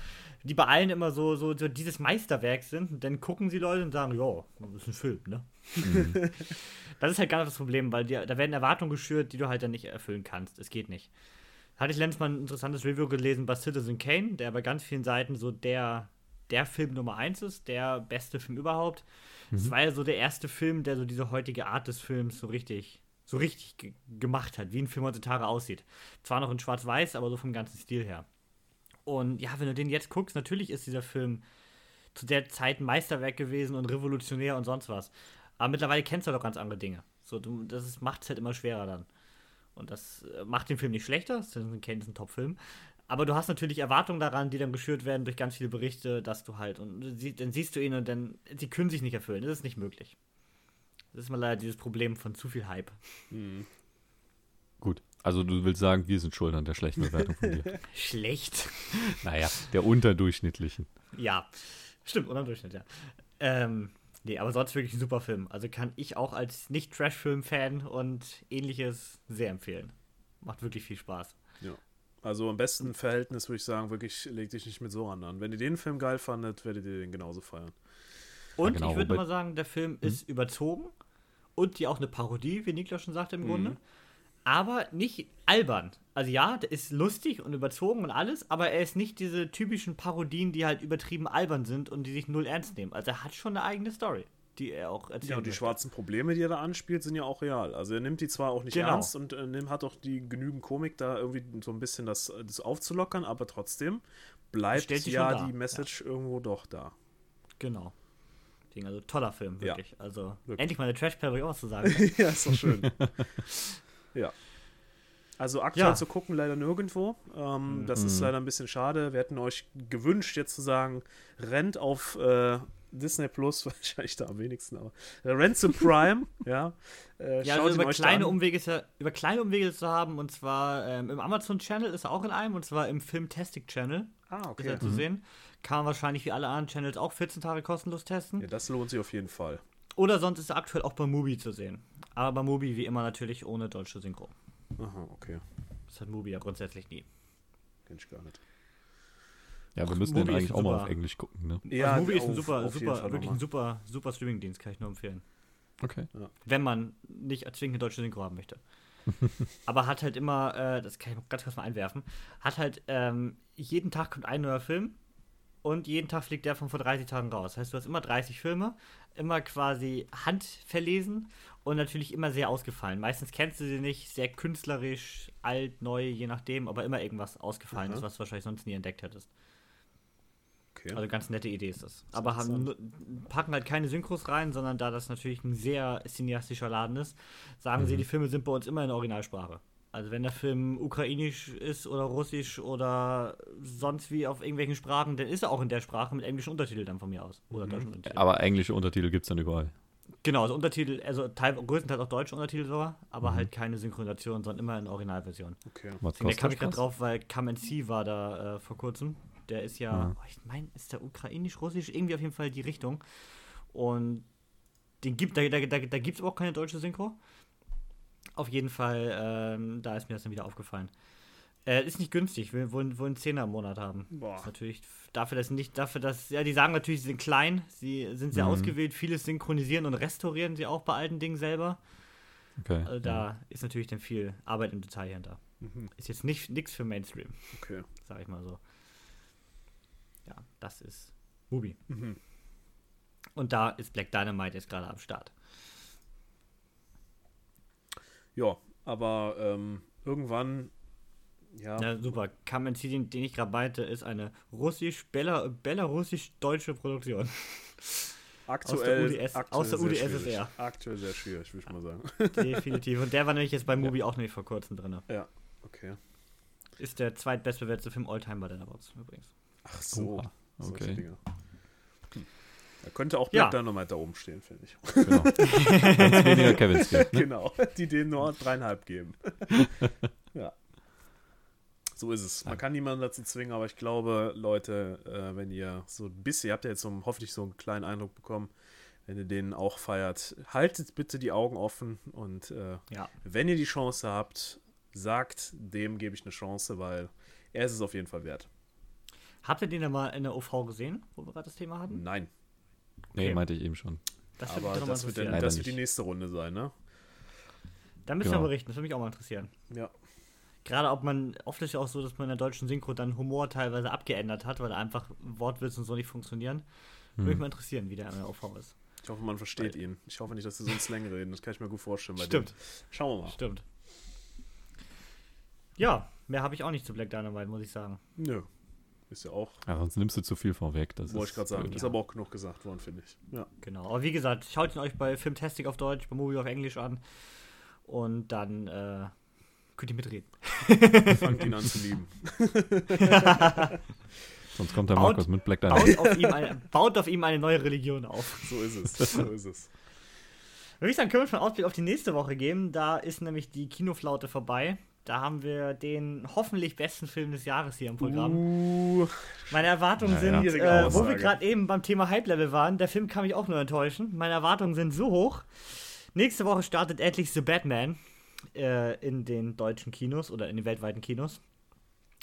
die bei allen immer so, so, so dieses Meisterwerk sind. Und dann gucken sie Leute und sagen, ja, das ist ein Film, ne? Mhm. Das ist halt gar nicht das Problem, weil dir, da werden Erwartungen geschürt, die du halt dann nicht erfüllen kannst. Es geht nicht. Hatte ich letztens mal ein interessantes Review gelesen bei Citizen Kane, der bei ganz vielen Seiten so der, der Film Nummer 1 ist, der beste Film überhaupt. Es mhm. war ja so der erste Film, der so diese heutige Art des Films so richtig, so richtig gemacht hat, wie ein Film heutzutage aussieht. Zwar noch in Schwarz-Weiß, aber so vom ganzen Stil her. Und ja, wenn du den jetzt guckst, natürlich ist dieser Film zu der Zeit ein Meisterwerk gewesen und revolutionär und sonst was. Aber mittlerweile kennst du doch ganz andere Dinge. So, du, das macht es halt immer schwerer dann. Und das äh, macht den Film nicht schlechter, das ist ein, ein Top-Film. Aber du hast natürlich Erwartungen daran, die dann geschürt werden durch ganz viele Berichte, dass du halt, und dann siehst du ihn und dann, sie können sich nicht erfüllen. Das ist nicht möglich. Das ist mal leider dieses Problem von zu viel Hype. Mhm. Gut. Also du willst sagen, wir sind schuld an der schlechten Bewertung von dir. Schlecht? naja, der unterdurchschnittlichen. Ja, stimmt, unterdurchschnitt, ja. Ähm, nee, aber sonst wirklich ein super Film. Also kann ich auch als Nicht-Trash-Film-Fan und ähnliches sehr empfehlen. Macht wirklich viel Spaß. Ja. Also am besten Verhältnis würde ich sagen, wirklich leg dich nicht mit so an. Wenn ihr den Film geil fandet, werdet ihr den genauso feiern. Und ja, genau, ich würde mal sagen, der Film hm? ist überzogen und die auch eine Parodie, wie Niklas schon sagte im mhm. Grunde. Aber nicht albern. Also ja, der ist lustig und überzogen und alles, aber er ist nicht diese typischen Parodien, die halt übertrieben albern sind und die sich null ernst nehmen. Also er hat schon eine eigene Story, die er auch erzählt. Ja, und die möchte. schwarzen Probleme, die er da anspielt, sind ja auch real. Also er nimmt die zwar auch nicht genau. ernst und äh, hat auch die genügend Komik, da irgendwie so ein bisschen das, das aufzulockern, aber trotzdem bleibt ja die Message ja. irgendwo doch da. Genau. Also toller Film, wirklich. Ja, also wirklich. endlich mal eine Trash-Parodie auch was zu sagen. ja, ist doch schön. ja. Also aktuell ja. zu gucken leider nirgendwo. Ähm, mhm. Das ist leider ein bisschen schade. Wir hätten euch gewünscht, jetzt zu sagen, rennt auf äh, Disney Plus, wahrscheinlich da am wenigsten, aber äh, zu Prime, ja. Äh, ja, also über kleine Umwege ja, über kleine Umwege zu haben und zwar ähm, im Amazon Channel ist er auch in einem und zwar im Filmtastic Channel. Ah, okay. Ist er mhm. zu sehen. Kann man wahrscheinlich wie alle anderen Channels auch 14 Tage kostenlos testen. Ja, das lohnt sich auf jeden Fall. Oder sonst ist er aktuell auch bei Mubi zu sehen. Aber bei Mubi wie immer natürlich ohne deutsche Synchro. Aha, okay. Das hat Mubi ja grundsätzlich nie. Kenn ich gar nicht. Ja, wir müssen den eigentlich auch mal auf Englisch gucken, ne? Ja, also Mubi ist ein super, super, wirklich ein super, super Streaming-Dienst, kann ich nur empfehlen. Okay. Ja. Wenn man nicht zwingend eine deutsche Synchro haben möchte. Aber hat halt immer, äh, das kann ich ganz kurz mal einwerfen, hat halt ähm, jeden Tag kommt ein neuer Film und jeden Tag fliegt der von vor 30 Tagen raus. Das heißt, du hast immer 30 Filme, immer quasi handverlesen und natürlich immer sehr ausgefallen. Meistens kennst du sie nicht, sehr künstlerisch, alt, neu, je nachdem, aber immer irgendwas ausgefallen ist, was du wahrscheinlich sonst nie entdeckt hättest. Okay. Also ganz nette Idee ist das. das aber haben, packen halt keine Synchros rein, sondern da das natürlich ein sehr cineastischer Laden ist, sagen mhm. sie, die Filme sind bei uns immer in Originalsprache. Also wenn der Film ukrainisch ist oder russisch oder sonst wie auf irgendwelchen Sprachen, dann ist er auch in der Sprache mit englischen Untertiteln dann von mir aus. Oder mhm. deutschen Untertiteln. Aber englische Untertitel gibt es dann überall. Genau, also Untertitel, also teil, größtenteils auch deutsche Untertitel sogar, aber mhm. halt keine Synchronisation, sondern immer in Originalversion. Okay. Was da kam ich gerade drauf, weil Come and See war da äh, vor kurzem. Der ist ja, ja. Oh, ich meine, ist der ukrainisch, russisch, irgendwie auf jeden Fall die Richtung. Und den gibt, da, da, da, da gibt es auch keine deutsche Synchro. Auf jeden Fall, ähm, da ist mir das dann wieder aufgefallen. Äh, ist nicht günstig, wir wollen, wollen 10er im Monat haben. Boah. Ist natürlich dafür, dass nicht, dafür, dass, ja, die sagen natürlich, sie sind klein, sie sind sehr mhm. ausgewählt, vieles synchronisieren und restaurieren sie auch bei alten Dingen selber. Okay. Also da ja. ist natürlich dann viel Arbeit im Detail hinter. Mhm. Ist jetzt nicht nichts für Mainstream. Okay. Sag ich mal so. Ja, das ist Mubi. Mhm. Und da ist Black Dynamite jetzt gerade am Start. Ja, aber ähm, irgendwann. Ja. ja, super. Kamen den, den ich gerade meinte, ist eine russisch-belarussisch-deutsche Produktion. Aktuell, aus der UdS, aktuell aus der UdSSR. Aktuell sehr schwierig, würde ich mal sagen. Definitiv. Und der war nämlich jetzt bei Mubi ja. auch nämlich vor kurzem drin. Ja, okay. Ist der zweitbestbewertete Film Alltime bei den Awards übrigens. Ach so. Okay. Da könnte auch Black ja. Dynamite da oben stehen, finde ich. Genau. Weniger Kevins gibt. Ne? Genau, die denen nur dreieinhalb geben. ja. So ist es. Man kann niemanden dazu zwingen, aber ich glaube, Leute, äh, wenn ihr so ein bisschen, ihr habt ja jetzt so, hoffentlich so einen kleinen Eindruck bekommen, wenn ihr den auch feiert, haltet bitte die Augen offen und äh, ja. wenn ihr die Chance habt, sagt, dem gebe ich eine Chance, weil er ist es auf jeden Fall wert. Habt ihr den da mal in der OV gesehen, wo wir gerade das Thema hatten? Nein. Nee, okay. meinte ich eben schon. Das aber das, wird, dann, das wird die nächste Runde sein, ne? Da müssen genau. wir berichten, das würde mich auch mal interessieren. Ja. Gerade ob man, oft ist ja auch so, dass man in der deutschen Synchro dann Humor teilweise abgeändert hat, weil einfach Wortwitze und so nicht funktionieren. Hm. Würde mich mal interessieren, wie der in der OV ist. Ich hoffe, man versteht weil, ihn. Ich hoffe nicht, dass sie so ein Slang reden. Das kann ich mir gut vorstellen. Stimmt. Dem. Schauen wir mal. Stimmt. Ja, mehr habe ich auch nicht zu Black Dynamite, muss ich sagen. Nö. Ist ja auch, Ja, sonst nimmst du zu viel vorweg. Das wollte ich gerade sagen, blöd. ist aber auch genug gesagt worden, finde ich. Ja. Genau. Aber wie gesagt, schaut ihn euch bei Filmtastic auf Deutsch, bei Movie auf Englisch an. Und dann äh, könnt ihr mitreden. Fangt ihn an zu lieben. Sonst kommt der Baut- Markus mit Black Dynamite. Baut auf, ihm eine, baut auf ihm eine neue Religion auf. So ist es. So ist es. Würde ich sagen, können wir schon Ausblick auf die nächste Woche geben. Da ist nämlich die Kinoflaute vorbei. Da haben wir den hoffentlich besten Film des Jahres hier im Programm. Uh, Meine Erwartungen Naja. sind, äh, wo wir gerade eben beim Thema Hype-Level waren, der Film kann mich auch nur enttäuschen. Meine Erwartungen sind so hoch. Nächste Woche startet endlich The Batman äh, in den deutschen Kinos oder in den weltweiten Kinos.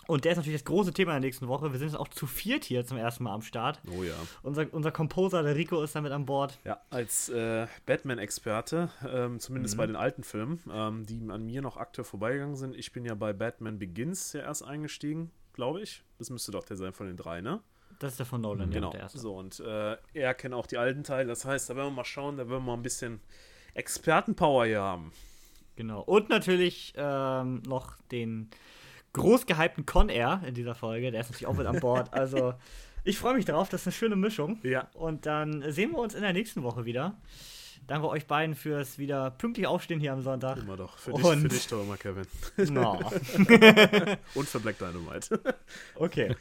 Und der ist natürlich das große Thema der nächsten Woche. Wir sind jetzt auch zu viert hier zum ersten Mal am Start. oh ja. Unser, unser Composer, der Rico, ist damit an Bord. Ja, als äh, Batman-Experte, ähm, zumindest Mhm. bei den alten Filmen, ähm, die an mir noch aktuell vorbeigegangen sind. Ich bin ja bei Batman Begins ja erst eingestiegen, glaube ich. Das müsste doch der sein von den drei, ne? Das ist der von Nolan, ja, genau. der erste. So, und äh, er kennt auch die alten Teile. Das heißt, da werden wir mal schauen, da werden wir mal ein bisschen Expertenpower hier haben. Genau. Und natürlich ähm, noch den groß gehypten Con Air in dieser Folge. Der ist natürlich auch mit an Bord. Also, ich freue mich drauf. Das ist eine schöne Mischung. Ja. Und dann sehen wir uns in der nächsten Woche wieder. Danke euch beiden fürs wieder pünktlich aufstehen hier am Sonntag. Immer doch. Für dich, Und- für dich doch immer, Kevin. No. Und für Black Dynamite. Okay.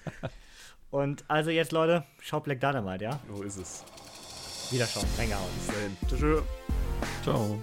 Und also jetzt, Leute, schaut Black Dynamite, ja? so ist es. Wiederschauen. Reingehauen. Bis dahin. Tschüss. Ciao.